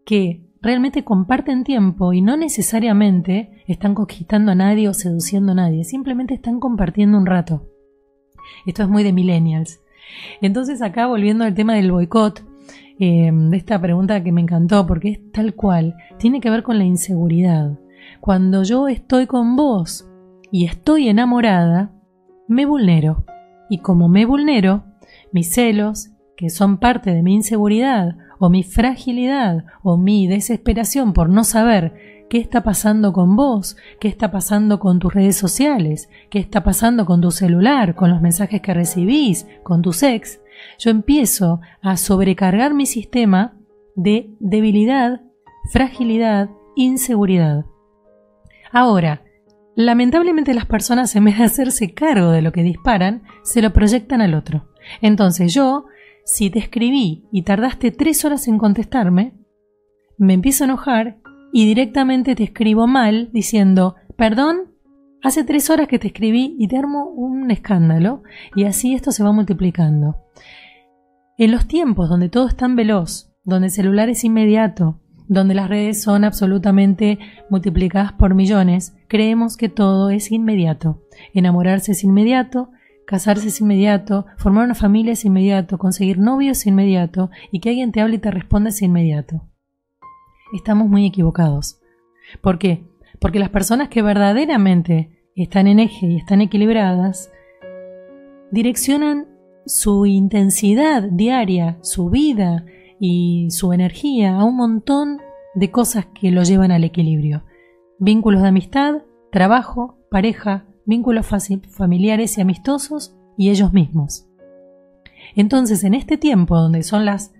que realmente comparten tiempo y no necesariamente están conquistando a nadie o seduciendo a nadie, simplemente están compartiendo un rato. Esto es muy de millennials. Entonces acá volviendo al tema del boicot, eh, de esta pregunta que me encantó, porque es tal cual, tiene que ver con la inseguridad. Cuando yo estoy con vos y estoy enamorada, me vulnero. Y como me vulnero, mis celos, que son parte de mi inseguridad, o mi fragilidad, o mi desesperación por no saber qué está pasando con vos, qué está pasando con tus redes sociales, qué está pasando con tu celular, con los mensajes que recibís, con tu ex, yo empiezo a sobrecargar mi sistema de debilidad, fragilidad, inseguridad. Ahora, lamentablemente las personas en vez de hacerse cargo de lo que disparan, se lo proyectan al otro. Entonces yo, si te escribí y tardaste tres horas en contestarme, me empiezo a enojar y directamente te escribo mal diciendo, perdón, hace tres horas que te escribí y te armo un escándalo y así esto se va multiplicando. En los tiempos donde todo es tan veloz, donde el celular es inmediato, donde las redes son absolutamente multiplicadas por millones, creemos que todo es inmediato. Enamorarse es inmediato, casarse es inmediato, formar una familia es inmediato, conseguir novios es inmediato y que alguien te hable y te responda es inmediato estamos muy equivocados. ¿Por qué? Porque las personas que verdaderamente están en eje y están equilibradas, direccionan su intensidad diaria, su vida y su energía a un montón de cosas que lo llevan al equilibrio. Vínculos de amistad, trabajo, pareja, vínculos familiares y amistosos y ellos mismos. Entonces, en este tiempo donde son las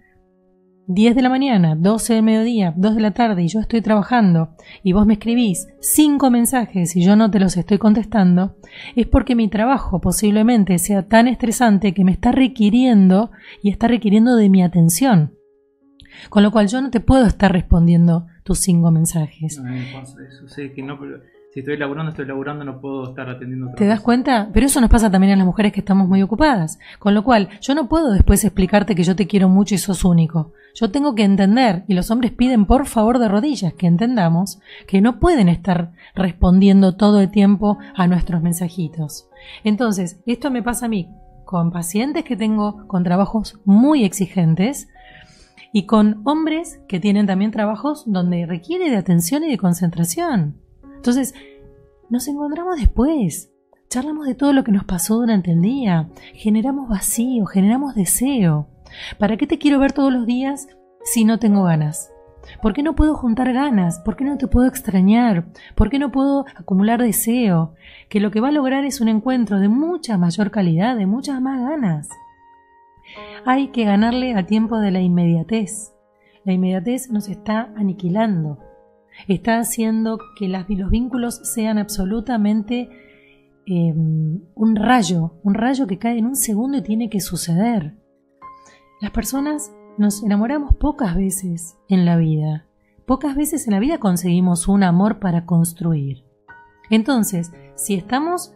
10 de la mañana, 12 del mediodía, 2 de la tarde y yo estoy trabajando y vos me escribís 5 mensajes y yo no te los estoy contestando, es porque mi trabajo posiblemente sea tan estresante que me está requiriendo y está requiriendo de mi atención. Con lo cual yo no te puedo estar respondiendo tus 5 mensajes. Que no, si estoy laburando, estoy laburando, no puedo estar atendiendo. ¿Te das cuenta? Pero eso nos pasa también a las mujeres que estamos muy ocupadas. Con lo cual, yo no puedo después explicarte que yo te quiero mucho y sos único. Yo tengo que entender, y los hombres piden por favor de rodillas que entendamos que no pueden estar respondiendo todo el tiempo a nuestros mensajitos. Entonces, esto me pasa a mí con pacientes que tengo con trabajos muy exigentes y con hombres que tienen también trabajos donde requiere de atención y de concentración. Entonces, nos encontramos después, charlamos de todo lo que nos pasó durante el día, generamos vacío, generamos deseo. ¿Para qué te quiero ver todos los días si no tengo ganas? ¿Por qué no puedo juntar ganas? ¿Por qué no te puedo extrañar? ¿Por qué no puedo acumular deseo? Que lo que va a lograr es un encuentro de mucha mayor calidad, de muchas más ganas. Hay que ganarle al tiempo de la inmediatez. La inmediatez nos está aniquilando está haciendo que los vínculos sean absolutamente em, un rayo, un rayo que cae en un segundo y tiene que suceder. Las personas nos enamoramos pocas veces en la vida. Pocas veces en la vida conseguimos un amor para construir. Entonces, si estamos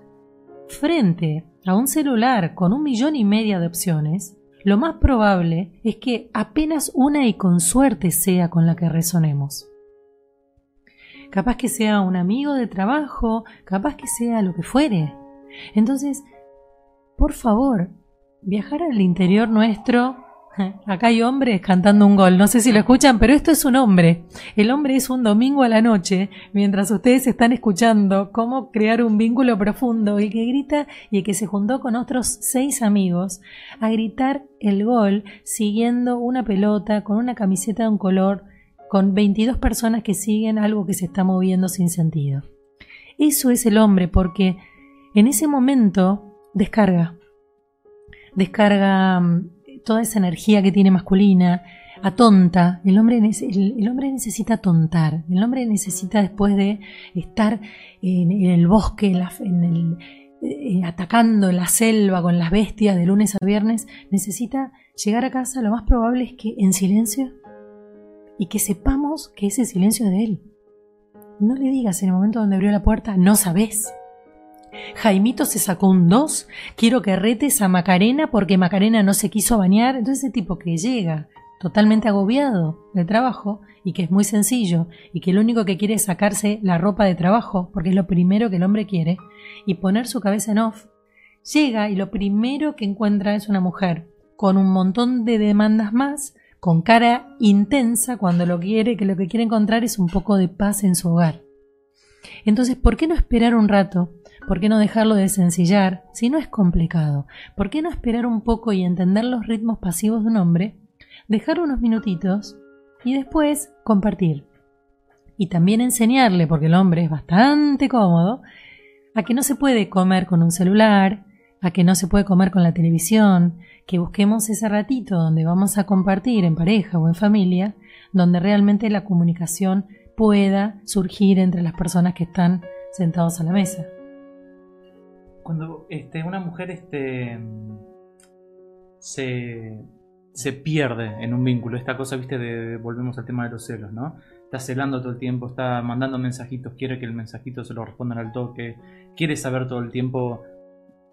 frente a un celular con un millón y media de opciones, lo más probable es que apenas una y con suerte sea con la que resonemos capaz que sea un amigo de trabajo, capaz que sea lo que fuere. Entonces, por favor, viajar al interior nuestro. *laughs* Acá hay hombres cantando un gol, no sé si lo escuchan, pero esto es un hombre. El hombre es un domingo a la noche, mientras ustedes están escuchando cómo crear un vínculo profundo, y que grita y que se juntó con otros seis amigos a gritar el gol siguiendo una pelota con una camiseta de un color con 22 personas que siguen algo que se está moviendo sin sentido. Eso es el hombre porque en ese momento descarga, descarga mm, toda esa energía que tiene masculina, atonta, el hombre, el, hombre necesita tontar, el hombre necesita después de estar en, el bosque, en el, eh, atacando la selva con las bestias de lunes a viernes, necesita llegar a casa, lo más probable es que en silencio y que sepamos que ese silencio de Él. No le digas en el momento donde abrió la puerta, no sabes. Jaimito se sacó un dos, quiero que retes a Macarena porque Macarena no se quiso bañar. Entonces ese tipo que llega totalmente agobiado de trabajo y que es muy sencillo y que lo único que quiere es sacarse la ropa de trabajo porque es lo primero que el hombre quiere y poner su cabeza en off, llega y lo primero que encuentra es una mujer con un montón de demandas más con cara intensa cuando lo quiere, que lo que quiere encontrar es un poco de paz en su hogar. Entonces, ¿por qué no esperar un rato? ¿Por qué no dejarlo de sencillar si no es complicado? ¿Por qué no esperar un poco y entender los ritmos pasivos de un hombre? Dejar unos minutitos y después compartir. Y también enseñarle, porque el hombre es bastante cómodo, a que no se puede comer con un celular, a que no se puede comer con la televisión, que busquemos ese ratito donde vamos a compartir en pareja o en familia, donde realmente la comunicación pueda surgir entre las personas que están sentados a la mesa. Cuando este, una mujer este, se, se pierde en un vínculo, esta cosa, viste, de, volvemos al tema de los celos, ¿no? Está celando todo el tiempo, está mandando mensajitos, quiere que el mensajito se lo respondan al toque, quiere saber todo el tiempo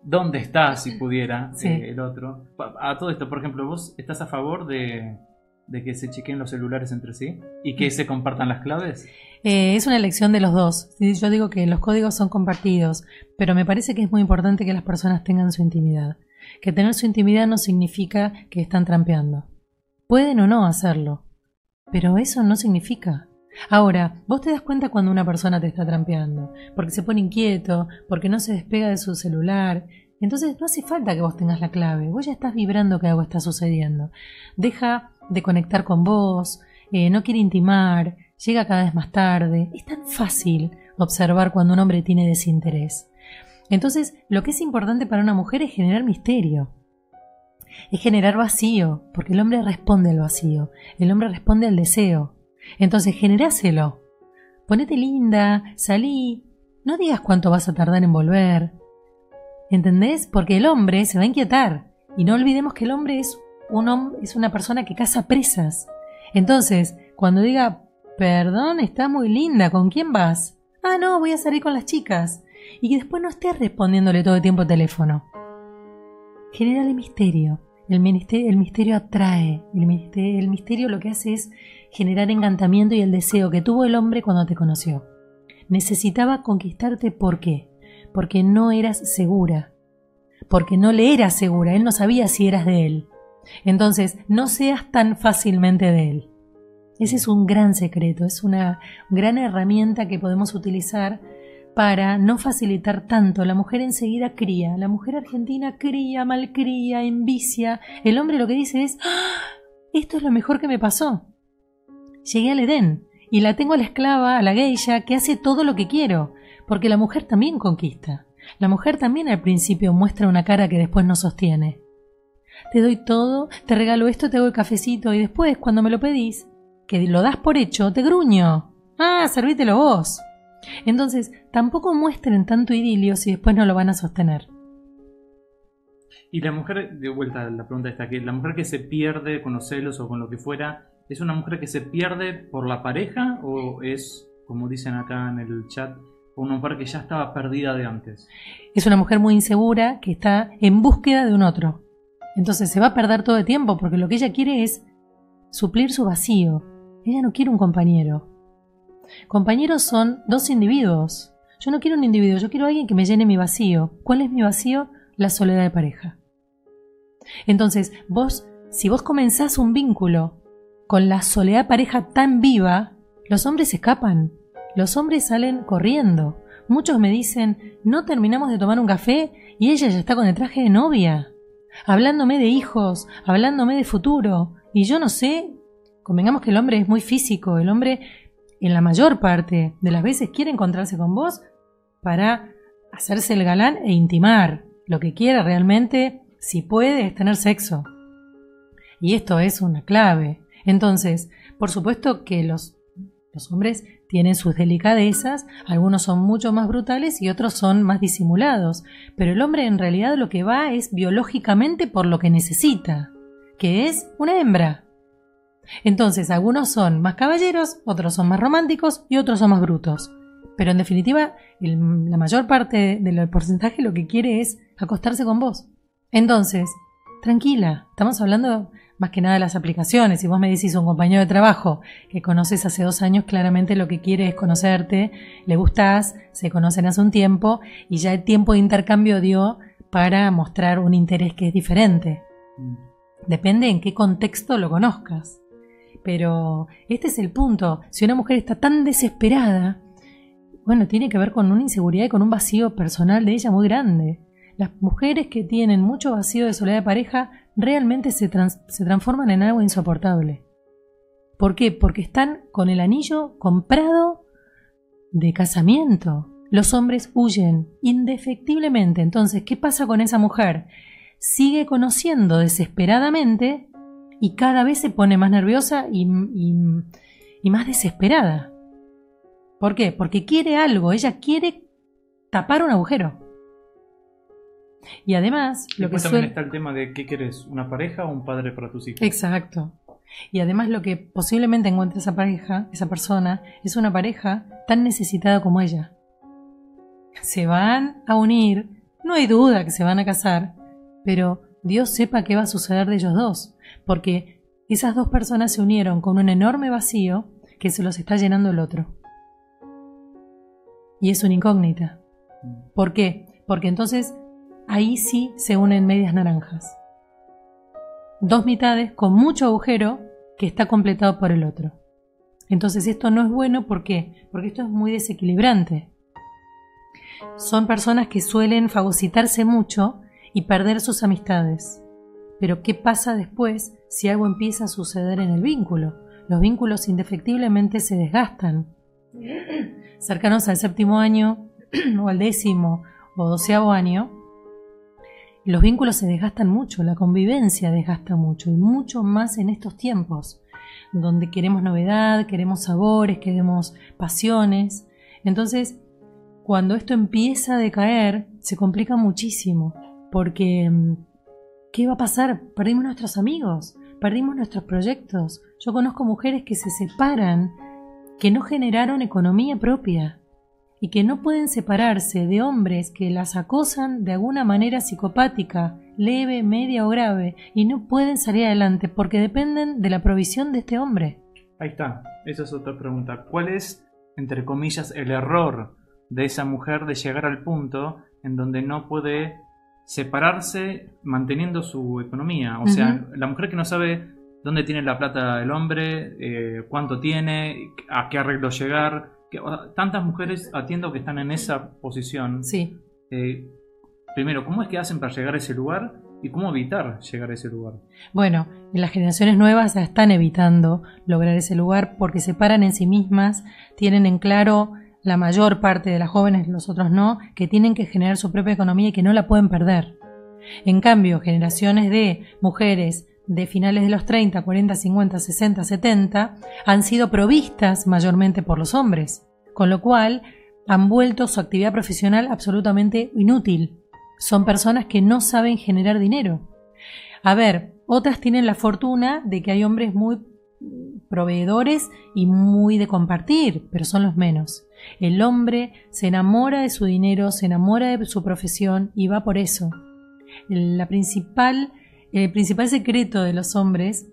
dónde está, si pudiera, eh, el otro. A todo esto, por ejemplo, ¿vos estás a favor de, que se chequen los celulares entre sí y que se compartan las claves? Eh, es una elección de los dos. Yo digo que los códigos son compartidos, pero me parece que es muy importante que las personas tengan su intimidad. Que tener su intimidad no significa que están trampeando. Pueden o no hacerlo, pero eso no significa Ahora, vos te das cuenta cuando una persona te está trampeando, porque se pone inquieto, porque no se despega de su celular. Entonces no hace falta que vos tengas la clave, vos ya estás vibrando que algo está sucediendo. Deja de conectar con vos, eh, no quiere intimar, llega cada vez más tarde. Es tan fácil observar cuando un hombre tiene desinterés. Entonces, lo que es importante para una mujer es generar misterio. es generar vacío, porque el hombre responde al vacío, el hombre responde al deseo. Entonces, generáselo. Ponete linda, salí, no digas cuánto vas a tardar en volver. ¿Entendés? Porque el hombre se va a inquietar. Y no olvidemos que el hombre es, un es una persona que caza presas. Entonces, cuando diga, perdón, estás muy linda, ¿con quién vas? Ah, no, voy a salir con las chicas. Y que después no estés respondiéndole todo el tiempo al teléfono. Genera misterio. El, misterio. el misterio atrae. El misterio, el misterio lo que hace es generar encantamiento y el deseo que tuvo el hombre cuando te conoció. Necesitaba conquistarte ¿por qué? Porque no eras segura. Porque no le eras segura. Él no sabía si eras de él. Entonces, no seas tan fácilmente de él. Ese es un gran secreto, es una gran herramienta que podemos utilizar para no facilitar tanto. La mujer enseguida cría, la mujer argentina cría, malcría, envicia. El hombre lo que dice es, ¡Ah! esto es lo mejor que me pasó. Llegué al Edén y la tengo a la esclava, a la geisha, que hace todo lo que quiero, porque la mujer también conquista. La mujer también al principio muestra una cara que después no sostiene. Te doy todo, te regalo esto, te doy el cafecito y después, cuando me lo pedís, que lo das por hecho, te gruño. Ah, servítelo vos. Entonces, tampoco muestren tanto idilio si después no lo van a sostener. Y la mujer, de vuelta la pregunta está, que la mujer que se pierde con los celos o con lo que fuera, ¿es una mujer que se pierde por la pareja o es, como dicen acá en el chat, una mujer que ya estaba perdida de antes? Es una mujer muy insegura que está en búsqueda de un otro. Entonces se va a perder todo el tiempo porque lo que ella quiere es suplir su vacío. Ella no quiere un compañero. Compañeros son dos individuos. Yo no quiero un individuo, yo quiero alguien que me llene mi vacío. ¿Cuál es mi vacío? La soledad de pareja. Entonces, vos, si vos comenzás un vínculo con la soledad pareja tan viva, los hombres escapan, los hombres salen corriendo. Muchos me dicen, no terminamos de tomar un café y ella ya está con el traje de novia, hablándome de hijos, hablándome de futuro, y yo no sé, convengamos que el hombre es muy físico, el hombre en la mayor parte de las veces quiere encontrarse con vos para hacerse el galán e intimar. Lo que quiere realmente, si puede, es tener sexo. Y esto es una clave. Entonces, por supuesto que los, los hombres tienen sus delicadezas, algunos son mucho más brutales y otros son más disimulados, pero el hombre en realidad lo que va es biológicamente por lo que necesita, que es una hembra. Entonces, algunos son más caballeros, otros son más románticos y otros son más brutos. Pero en definitiva, la mayor parte del porcentaje lo que quiere es acostarse con vos. Entonces, tranquila, estamos hablando más que nada las aplicaciones. Si vos me decís un compañero de trabajo que conoces hace dos años, claramente lo que quiere es conocerte, le gustás, se conocen hace un tiempo y ya el tiempo de intercambio dio para mostrar un interés que es diferente. Mm. Depende en qué contexto lo conozcas. Pero este es el punto. Si una mujer está tan desesperada, bueno, tiene que ver con una inseguridad y con un vacío personal de ella muy grande. Las mujeres que tienen mucho vacío de soledad de pareja realmente se, se transforman en algo insoportable. ¿Por qué? Porque están con el anillo comprado de casamiento. Los hombres huyen indefectiblemente. Entonces, ¿qué pasa con esa mujer? Sigue conociendo desesperadamente y cada vez se pone más nerviosa y, más desesperada. ¿Por qué? Porque quiere algo, ella quiere tapar un agujero. Y además, lo que también está el tema de qué quieres, una pareja o un padre para tus hijos. Exacto. Y además lo que posiblemente encuentre esa pareja, esa persona, es una pareja tan necesitada como ella. Se van a unir, no hay duda que se van a casar, pero Dios sepa qué va a suceder de ellos dos, porque esas dos personas se unieron con un enorme vacío que se los está llenando el otro. Y es una incógnita. ¿Por qué? Porque entonces ahí sí se unen medias naranjas. Dos mitades con mucho agujero que está completado por el otro. Entonces esto no es bueno ¿por qué? Porque esto es muy desequilibrante. Son personas que suelen fagocitarse mucho y perder sus amistades. Pero ¿qué pasa después si algo empieza a suceder en el vínculo? Los vínculos indefectiblemente se desgastan. Cercanos al séptimo año *clears throat* o al décimo o doceavo año, los vínculos se desgastan mucho, la convivencia desgasta mucho y mucho más en estos tiempos, donde queremos novedad, queremos sabores, queremos pasiones. Entonces, cuando esto empieza a decaer, se complica muchísimo, porque mm, ¿qué va a pasar? Perdimos nuestros amigos, perdimos nuestros proyectos. Yo conozco mujeres que se separan, que no generaron economía propia y que no pueden separarse de hombres que las acosan de alguna manera psicopática, leve, media o grave, y no pueden salir adelante porque dependen de la provisión de este hombre. Ahí está, esa es otra pregunta. ¿Cuál es, entre comillas, el error de esa mujer de llegar al punto en donde no puede separarse manteniendo su economía. O sea, la mujer que no sabe dónde tiene la plata el hombre, eh, cuánto tiene, a qué arreglo llegar. Tantas mujeres atiendo que están en esa posición. Sí. Eh, primero, ¿cómo es que hacen para llegar a ese lugar? ¿Y cómo evitar llegar a ese lugar? Bueno, las generaciones nuevas ya están evitando lograr ese lugar porque se paran en sí mismas, tienen en claro la mayor parte de las jóvenes, nosotros no, que tienen que generar su propia economía y que no la pueden perder. En cambio, generaciones de mujeres de finales de los 30, 40, 50, 60, 70 han sido provistas mayormente por los hombres, con lo cual han vuelto su actividad profesional absolutamente inútil. Son personas que no saben generar dinero. A ver, otras tienen la fortuna de que hay hombres muy proveedores y muy de compartir, pero son los menos. El hombre se enamora de su dinero, se enamora de su profesión y va por eso. La principal, el principal secreto de los hombres,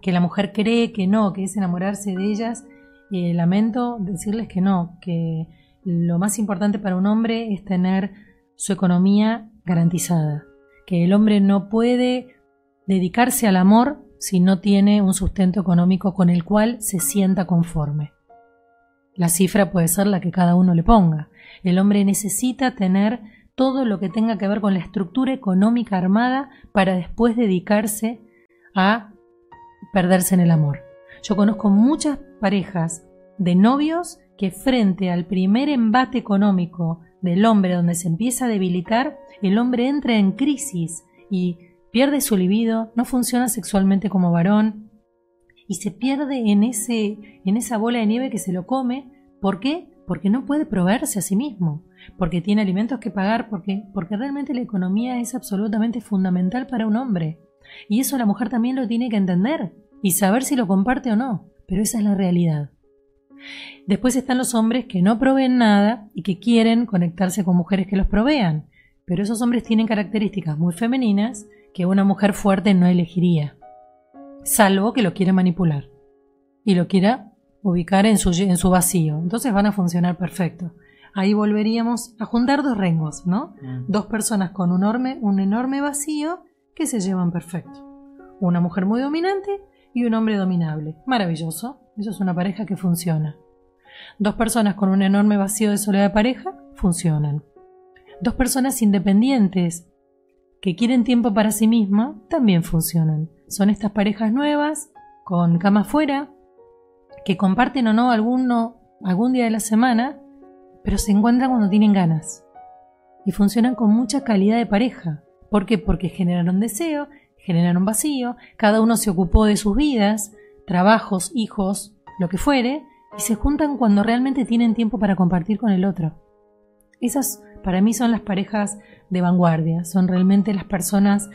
que la mujer cree que no, que es enamorarse de ellas, lamento decirles que no, que lo más importante para un hombre es tener su economía garantizada, que el hombre no puede dedicarse al amor si no tiene un sustento económico con el cual se sienta conforme. La cifra puede ser la que cada uno le ponga. El hombre necesita tener todo lo que tenga que ver con la estructura económica armada para después dedicarse a perderse en el amor. Yo conozco muchas parejas de novios que frente al primer embate económico del hombre donde se empieza a debilitar, el hombre entra en crisis y pierde su libido, no funciona sexualmente como varón y se pierde en, ese, en esa bola de nieve que se lo come. ¿Por qué? Porque no puede proveerse a sí mismo, porque tiene alimentos que pagar, porque, porque realmente la economía es absolutamente fundamental para un hombre. Y eso la mujer también lo tiene que entender y saber si lo comparte o no, pero esa es la realidad. Después están los hombres que no proveen nada y que quieren conectarse con mujeres que los provean, pero esos hombres tienen características muy femeninas que una mujer fuerte no elegiría, salvo que lo quiera manipular y lo quiera ubicar en su, en su vacío. Entonces van a funcionar perfecto. Ahí volveríamos a juntar dos rengos, ¿no? Mm. Dos personas con un enorme, un enorme vacío que se llevan perfecto. Una mujer muy dominante y un hombre dominable. Maravilloso. Eso es una pareja que funciona. Dos personas con un enorme vacío de soledad de pareja funcionan. Dos personas independientes que quieren tiempo para sí misma también funcionan. Son estas parejas nuevas, con cama fuera, que comparten o no alguno, algún día de la semana, pero se encuentran cuando tienen ganas. Y funcionan con mucha calidad de pareja. ¿Por qué? Porque generaron deseo, generaron vacío, cada uno se ocupó de sus vidas, trabajos, hijos, lo que fuere, y se juntan cuando realmente tienen tiempo para compartir con el otro. Esas para mí son las parejas de vanguardia, son realmente las personas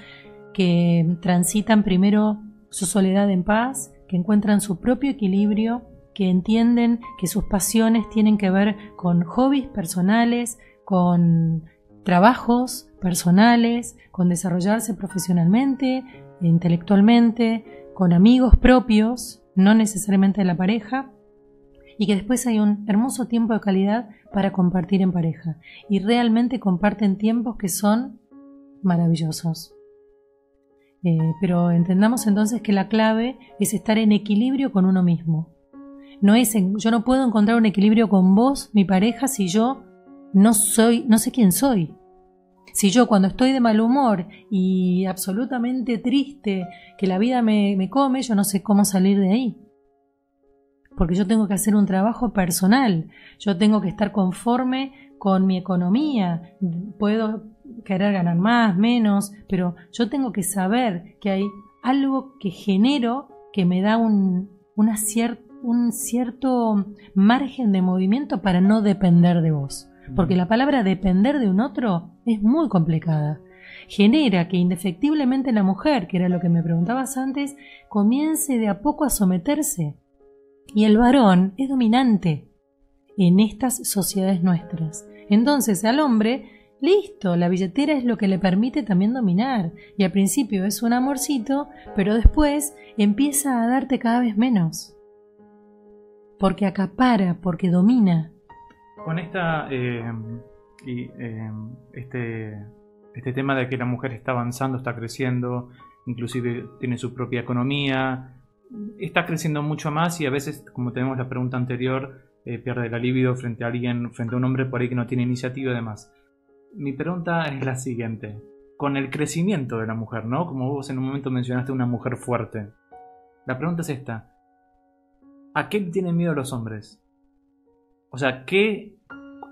que transitan primero su soledad en paz, que encuentran su propio equilibrio, que entienden que sus pasiones tienen que ver con hobbies personales, con trabajos personales, con desarrollarse profesionalmente, intelectualmente, con amigos propios, no necesariamente la pareja, y que después hay un hermoso tiempo de calidad para compartir en pareja y realmente comparten tiempos que son maravillosos. Eh, pero entendamos entonces que la clave es estar en equilibrio con uno mismo. No es yo no puedo encontrar un equilibrio con vos, mi pareja, si yo no soy, no sé quién soy. Si yo cuando estoy de mal humor y absolutamente triste, que la vida me, me come, yo no sé cómo salir de ahí porque yo tengo que hacer un trabajo personal, yo tengo que estar conforme con mi economía. Puedo querer ganar más, menos, pero yo tengo que saber que hay algo que genero que me da un, una un cierto margen de movimiento para no depender de vos. Porque la palabra depender de un otro es muy complicada. Genera que indefectiblemente la mujer, que era lo que me preguntabas antes, comience de a poco a someterse. Y el varón es dominante en estas sociedades nuestras. Entonces al hombre Listo, la billetera es lo que le permite también dominar. Y al principio es un amorcito, pero después empieza a darte cada vez menos. Porque acapara, porque domina. Con esta eh, eh, este, este tema de que la mujer está avanzando, está creciendo, inclusive tiene su propia economía, está creciendo mucho más y a veces, como tenemos la pregunta anterior, eh, pierde la libido frente a alguien, frente a un hombre por ahí que no tiene iniciativa y demás mi pregunta es la siguiente. Con el crecimiento de la mujer, ¿no? Como vos en un momento mencionaste una mujer fuerte. La pregunta es esta. ¿A qué tienen miedo los hombres? O sea, ¿qué,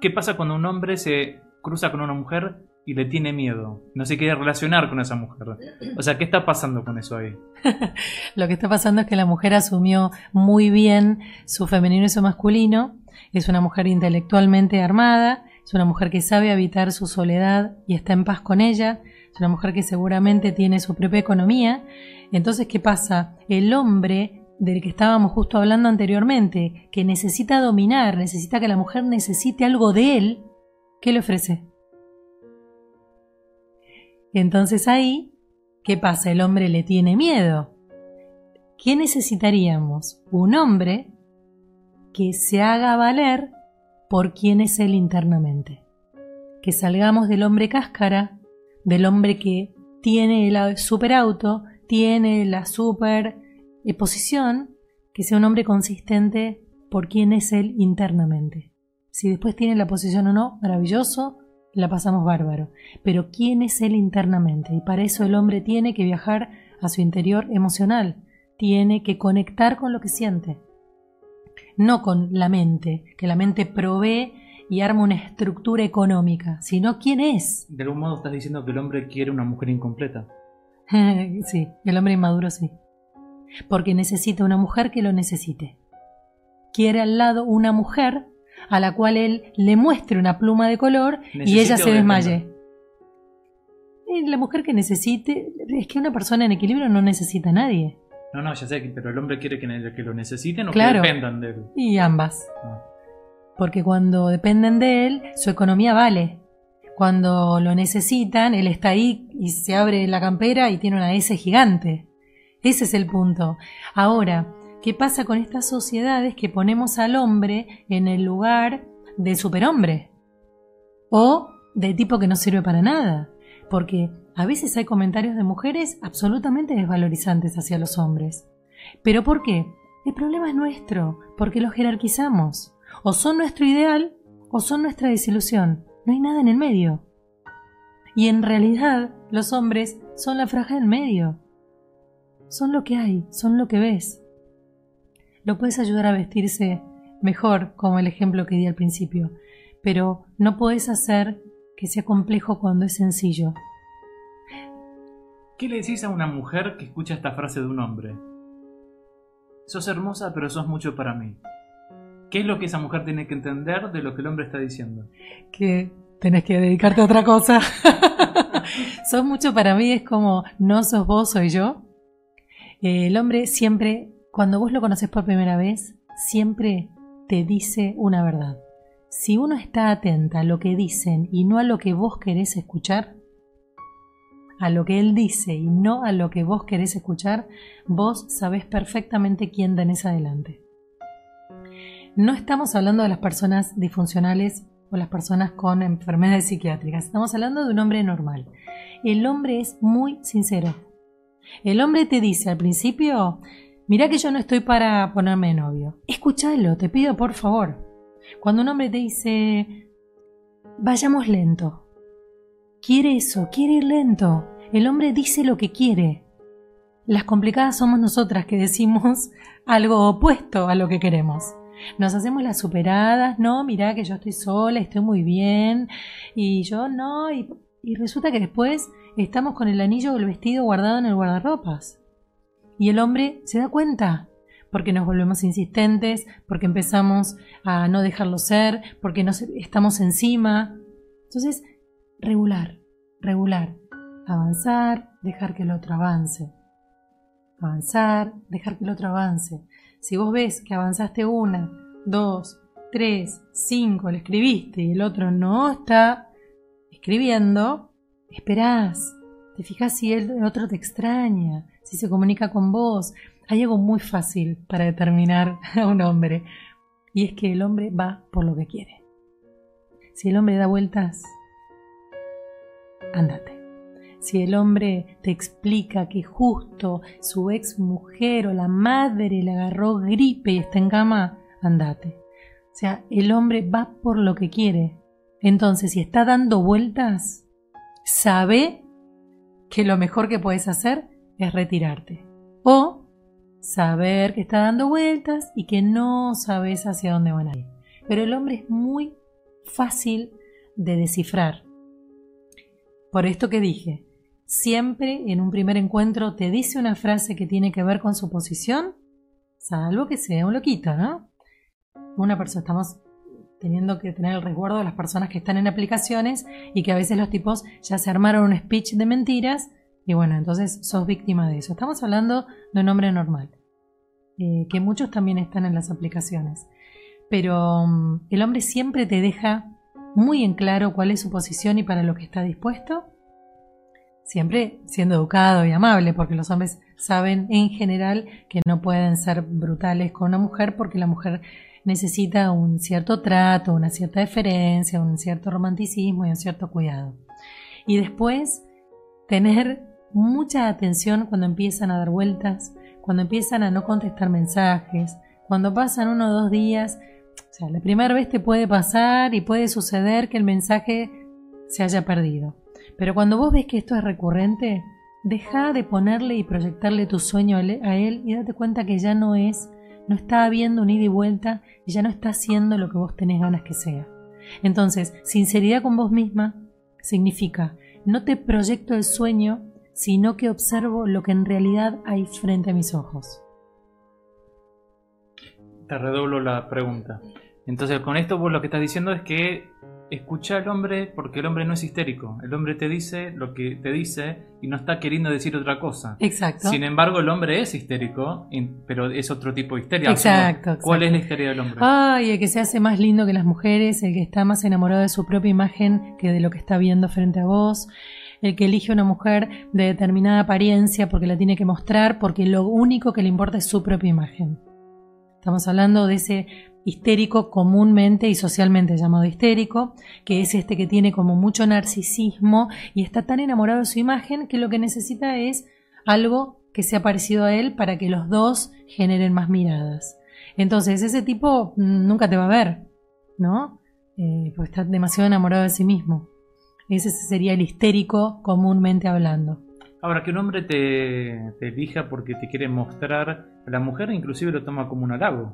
¿qué pasa cuando un hombre se cruza con una mujer y le tiene miedo? No se quiere relacionar con esa mujer. O sea, ¿qué está pasando con eso ahí? *laughs* Lo que está pasando es que la mujer asumió muy bien su femenino y su masculino. Es una mujer intelectualmente armada es una mujer que sabe habitar su soledad y está en paz con ella. Es una mujer que seguramente tiene su propia economía. Entonces, ¿qué pasa? El hombre del que estábamos justo hablando anteriormente, que necesita dominar, necesita que la mujer necesite algo de él, ¿qué le ofrece? Entonces ahí, ¿qué pasa? El hombre le tiene miedo. ¿Qué necesitaríamos? Un hombre que se haga valer por quién es Él internamente. Que salgamos del hombre cáscara, del hombre que tiene el superauto, tiene la super posición, que sea un hombre consistente por quién es Él internamente. Si después tiene la posición o no, maravilloso, la pasamos bárbaro. Pero quién es Él internamente. Y para eso el hombre tiene que viajar a su interior emocional, tiene que conectar con lo que siente no con la mente, que la mente provee y arma una estructura económica, sino quién es. De algún modo estás diciendo que el hombre quiere una mujer incompleta. *laughs* sí, el hombre inmaduro sí. Porque necesita una mujer que lo necesite. Quiere al lado una mujer a la cual él le muestre una pluma de color y ella se desmaye. La mujer que necesite, es que una persona en equilibrio no necesita a nadie. No, no, ya sé, pero el hombre quiere que, lo necesiten o que dependan de él. Y ambas. Ah. Porque cuando dependen de él, su economía vale. Cuando lo necesitan, él está ahí y se abre la campera y tiene una S gigante. Ese es el punto. Ahora, ¿qué pasa con estas sociedades que ponemos al hombre en el lugar de superhombre? O de tipo que no sirve para nada. Porque a veces hay comentarios de mujeres absolutamente desvalorizantes hacia los hombres. ¿Pero por qué? El problema es nuestro, porque los jerarquizamos. O son nuestro ideal o son nuestra desilusión. No hay nada en el medio. Y en realidad los hombres son la franja del medio. Son lo que hay, son lo que ves. Lo puedes ayudar a vestirse mejor, como el ejemplo que di al principio, pero no puedes hacer que sea complejo cuando es sencillo. ¿Qué le decís a una mujer que escucha esta frase de un hombre? Sos hermosa, pero sos mucho para mí. ¿Qué es lo que esa mujer tiene que entender de lo que el hombre está diciendo? Que tenés que dedicarte a otra cosa. *laughs* sos mucho para mí es como no sos vos, soy yo. el hombre siempre, cuando vos lo conoces por primera vez, siempre te dice una verdad. Si uno está atenta a lo que dicen y no a lo que vos querés escuchar, a lo que él dice y no a lo que vos querés escuchar, vos sabés perfectamente quién tenés adelante. No estamos hablando de las personas disfuncionales o las personas con enfermedades psiquiátricas, estamos hablando de un hombre normal. El hombre es muy sincero. El hombre te dice al principio, mira que yo no estoy para ponerme novio. Escúchalo, te pido por favor. Cuando un hombre te dice, vayamos lento, quiere eso, quiere ir lento. El hombre dice lo que quiere. Las complicadas somos nosotras que decimos *laughs* algo opuesto a lo que queremos. Nos hacemos las superadas, no, mirá que yo estoy sola, estoy muy bien, y yo no, y, y resulta que después estamos con el anillo o el vestido guardado en el guardarropas. Y el hombre se da cuenta, porque nos volvemos insistentes, porque empezamos a no dejarlo ser, porque nos estamos encima. Entonces, regular, regular, avanzar, dejar que el otro avance. Avanzar, dejar que el otro avance. Si vos ves que avanzaste una, dos, tres, cinco, le escribiste y el otro no está escribiendo, esperás. Te fijas si el otro te extraña, si se comunica con vos. Hay algo muy fácil para determinar *laughs* a un hombre y es que el hombre va por lo que quiere. Si el hombre da vueltas, ándate. Si el hombre te explica que justo su ex mujer o la madre le agarró gripe y está en cama, andate. O sea, el hombre va por lo que quiere. Entonces, si está dando vueltas, sabe que lo mejor que puedes hacer es retirarte. O saber que está dando vueltas y que no sabes hacia dónde van a ir. Pero el hombre es muy fácil de descifrar. Por esto que dije, siempre en un primer encuentro te dice una frase que tiene que ver con su posición, salvo que sea un loquito, ¿no? Una persona, estamos teniendo que tener el resguardo de las personas que están en aplicaciones y que a veces los tipos ya se armaron un speech de mentiras y bueno, entonces sos víctima de eso. Estamos hablando de un hombre normal, eh, que muchos también están en las aplicaciones. Pero mm, el hombre siempre te deja muy en claro cuál es su posición y para lo que está dispuesto siempre siendo educado y amable, porque los hombres saben en general que no pueden ser brutales con una mujer porque la mujer necesita un cierto trato, una cierta deferencia, un cierto romanticismo y un cierto cuidado. Y después tener mucha atención cuando empiezan a dar vueltas, cuando empiezan a no contestar mensajes, cuando pasan uno o dos días. O sea, la primera vez te puede pasar y puede suceder que el mensaje se haya perdido. Pero cuando vos ves que esto es recurrente, deja de ponerle y proyectarle tu sueño a él y date cuenta que ya no es, no está habiendo un ida y vuelta y ya no está haciendo lo que vos tenés ganas que sea. Entonces, sinceridad con vos misma significa no te proyecto el sueño, sino que observo lo que en realidad hay frente a mis ojos. Te redoblo la pregunta. Entonces, con esto vos lo que estás diciendo es que escucha al hombre porque el hombre no es histérico. El hombre te dice lo que te dice y no está queriendo decir otra cosa. Exacto. Sin embargo, el hombre es histérico, pero es otro tipo de histeria. Exacto. ¿Cuál es la histeria del hombre? Ay, el que se hace más lindo que las mujeres, el que está más enamorado de su propia imagen que de lo que está viendo frente a vos. El que elige una mujer de determinada apariencia porque la tiene que mostrar, porque lo único que le importa es su propia imagen. Estamos hablando de ese histérico comúnmente y socialmente llamado histérico, que es este que tiene como mucho narcisismo y está tan enamorado de su imagen que lo que necesita es algo que sea parecido a él para que los dos generen más miradas. Entonces, ese tipo nunca te va a ver, ¿no? Eh, porque está demasiado enamorado de sí mismo. Ese sería el histérico comúnmente hablando. Ahora, que un hombre te, te elija porque te quiere mostrar, la mujer inclusive lo toma como un halago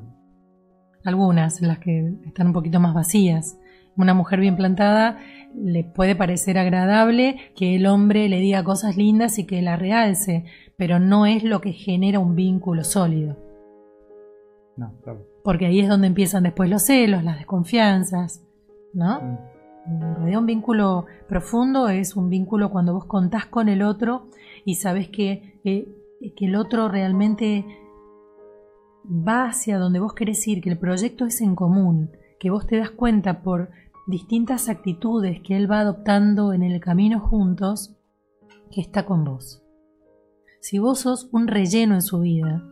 algunas, las que están un poquito más vacías. Una mujer bien plantada le puede parecer agradable que el hombre le diga cosas lindas y que la realce, pero no es lo que genera un vínculo sólido. No, claro. Porque ahí es donde empiezan después los celos, las desconfianzas, ¿no? Mm. En realidad un vínculo profundo es un vínculo cuando vos contás con el otro y sabes que, eh, que el otro realmente va hacia donde vos querés ir, que el proyecto es en común, que vos te das cuenta por distintas actitudes que él va adoptando en el camino juntos, que está con vos. Si vos sos un relleno en su vida,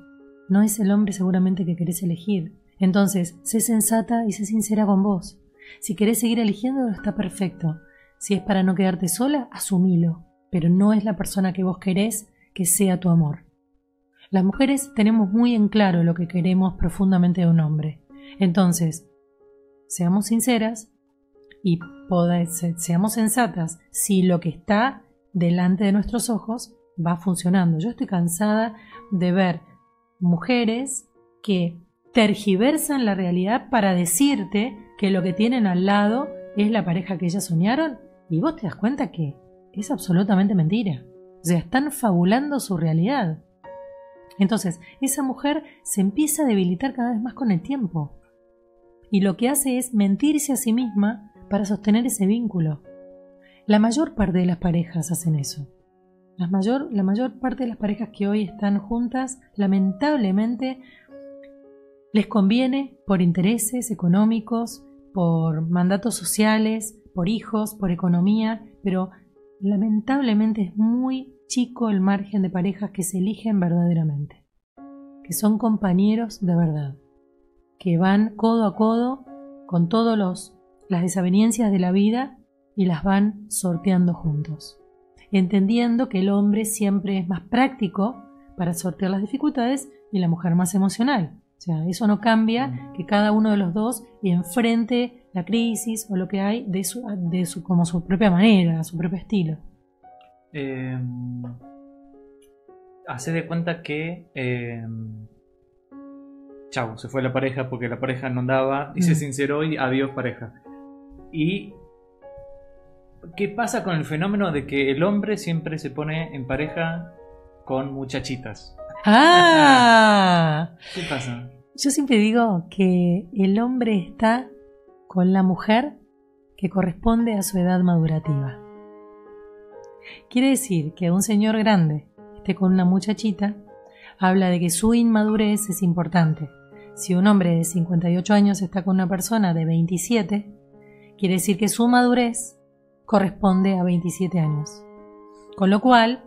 no es el hombre seguramente que querés elegir. Entonces, sé sensata y sé sincera con vos. Si querés seguir eligiendo, está perfecto. Si es para no quedarte sola, asumilo, pero no es la persona que vos querés que sea tu amor. Las mujeres tenemos muy en claro lo que queremos profundamente de un hombre. Entonces, seamos sinceras y seamos sensatas si lo que está delante de nuestros ojos va funcionando. Yo estoy cansada de ver mujeres que tergiversan la realidad para decirte que lo que tienen al lado es la pareja que ellas soñaron y vos te das cuenta que es absolutamente mentira. O sea, están fabulando su realidad. Entonces, esa mujer se empieza a debilitar cada vez más con el tiempo. Y lo que hace es mentirse a sí misma para sostener ese vínculo. La mayor parte de las parejas hacen eso. La mayor, la mayor parte de las parejas que hoy están juntas, lamentablemente, les conviene por intereses económicos, por mandatos sociales, por hijos, por economía, pero lamentablemente es muy chico el margen de parejas que se eligen verdaderamente, que son compañeros de verdad, que van codo a codo con todos los las desavenencias de la vida y las van sorteando juntos, entendiendo que el hombre siempre es más práctico para sortear las dificultades y la mujer más emocional. O sea, eso no cambia que cada uno de los dos enfrente la crisis o lo que hay de su, de su como su propia manera, su propio estilo. Eh, hace de cuenta que eh, chau, se fue la pareja porque la pareja no andaba y se Mm. sinceró y adiós pareja. ¿Y qué pasa con el fenómeno de que el hombre siempre se pone en pareja con muchachitas? ¡Ah! *laughs* ¿Qué pasa? Yo siempre digo que el hombre está con la mujer que corresponde a su edad madurativa. Quiere decir que un señor grande esté con una muchachita habla de que su inmadurez es importante. Si un hombre de 58 años está con una persona de 27, quiere decir que su madurez corresponde a 27 años. Con lo cual,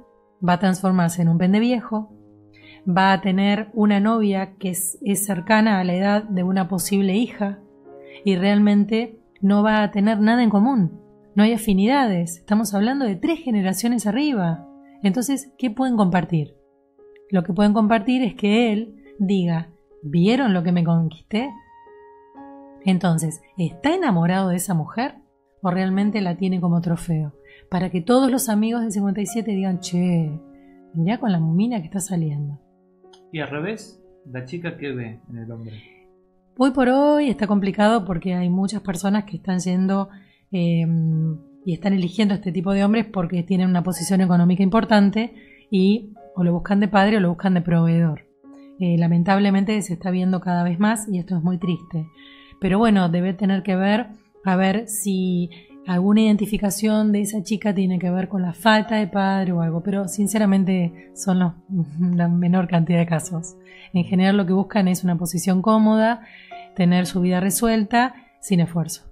va a transformarse en un pende viejo, va a tener una novia que es, es cercana a la edad de una posible hija y realmente no va a tener nada en común. No hay afinidades. Estamos hablando de tres generaciones arriba. Entonces, ¿qué pueden compartir? Lo que pueden compartir es que él diga, ¿vieron lo que me conquisté? Entonces, ¿está enamorado de esa mujer o realmente la tiene como trofeo? Para que todos los amigos del 57 digan, che, mirá con la mina que está saliendo. Y al revés, la chica que ve en el hombre. Hoy por hoy está complicado porque hay muchas personas que están yendo eh, y están eligiendo este tipo de hombres porque tienen una posición económica importante y o lo buscan de padre o lo buscan de proveedor. Eh, lamentablemente se está viendo cada vez más y esto es muy triste. Pero bueno, debe tener que ver a ver si alguna identificación de esa chica tiene que ver con la falta de padre o algo, pero sinceramente son los- *laughs* la menor cantidad de casos. En general lo que buscan es una posición cómoda, tener su vida resuelta sin esfuerzo.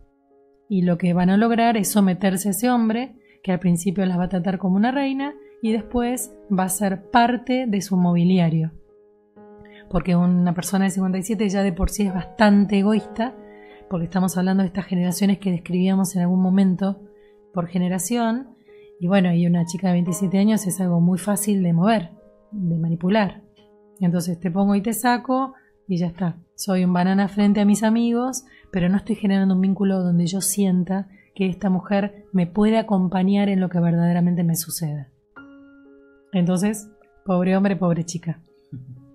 Y lo que van a lograr es someterse a ese hombre, que al principio las va a tratar como una reina y después va a ser parte de su mobiliario. Porque una persona de 57 ya de por sí es bastante egoísta, porque estamos hablando de estas generaciones que describíamos en algún momento por generación, y bueno, y una chica de 27 años es algo muy fácil de mover, de manipular. Entonces te pongo y te saco y ya está. Soy un banana frente a mis amigos, pero no estoy generando un vínculo donde yo sienta que esta mujer me puede acompañar en lo que verdaderamente me suceda. Entonces, pobre hombre, pobre chica.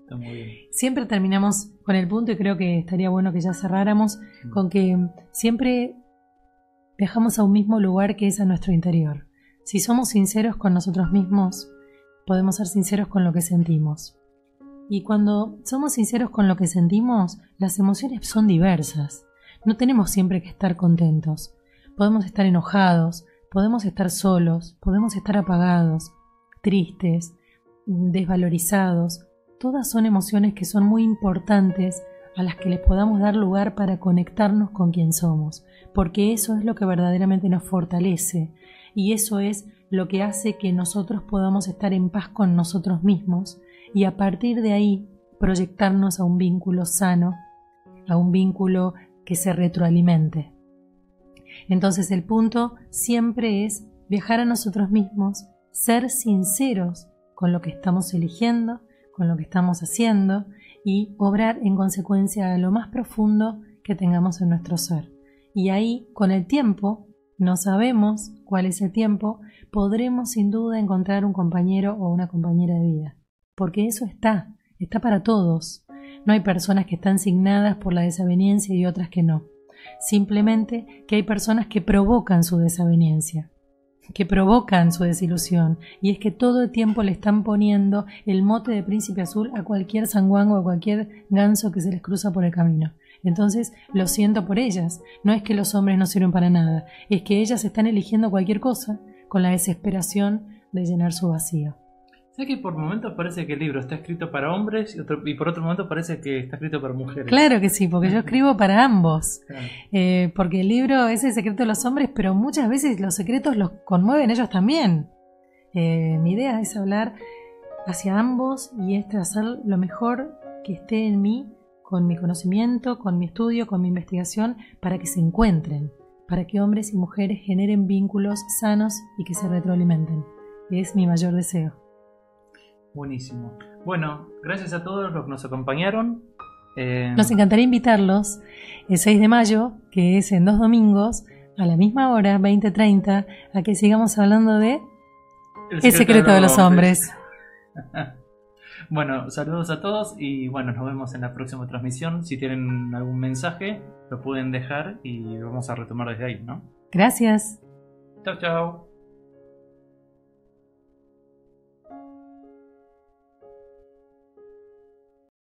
Está muy bien. Siempre terminamos con el punto y creo que estaría bueno que ya cerráramos con que siempre viajamos a un mismo lugar que es a nuestro interior. Si somos sinceros con nosotros mismos, podemos ser sinceros con lo que sentimos. Y cuando somos sinceros con lo que sentimos, las emociones son diversas. No tenemos siempre que estar contentos. Podemos estar enojados, podemos estar solos, podemos estar apagados, tristes, desvalorizados. Todas son emociones que son muy importantes a las que les podamos dar lugar para conectarnos con quien somos, porque eso es lo que verdaderamente nos fortalece y eso es lo que hace que nosotros podamos estar en paz con nosotros mismos y a partir de ahí proyectarnos a un vínculo sano, a un vínculo que se retroalimente. Entonces el punto siempre es viajar a nosotros mismos, ser sinceros con lo que estamos eligiendo, con lo que estamos haciendo y obrar en consecuencia a lo más profundo que tengamos en nuestro ser. Y ahí, con el tiempo, no sabemos cuál es el tiempo, podremos sin duda encontrar un compañero o una compañera de vida. Porque eso está, está para todos. No hay personas que están signadas por la desaveniencia y otras que no. Simplemente que hay personas que provocan su desaveniencia, que provocan su desilusión, y es que todo el tiempo le están poniendo el mote de príncipe azul a cualquier sanguango, a cualquier ganso que se les cruza por el camino. Entonces lo siento por ellas. No es que los hombres no sirven para nada, es que ellas están eligiendo cualquier cosa con la desesperación de llenar su vacío. Sé que por momentos parece que el libro está escrito para hombres y, por otro momento parece que está escrito para mujeres. Claro que sí, porque yo escribo para ambos. Eh, porque el libro es el secreto de los hombres, pero muchas veces los secretos los conmueven ellos también. Eh, mi idea es hablar hacia ambos y este hacer lo mejor que esté en mí con mi conocimiento, con mi estudio, con mi investigación, para que se encuentren, para que hombres y mujeres generen vínculos sanos y que se retroalimenten. Es mi mayor deseo. Buenísimo. Bueno, gracias a todos los que nos acompañaron. Eh, nos encantaría invitarlos el 6 de mayo, que es en dos domingos, a la misma hora, 20.30, a que sigamos hablando de El secreto, de los hombres. *laughs* bueno, saludos a todos y bueno, nos vemos en la próxima transmisión. Si tienen algún mensaje, lo pueden dejar y vamos a retomar desde ahí, ¿no? Gracias. Chao, chao.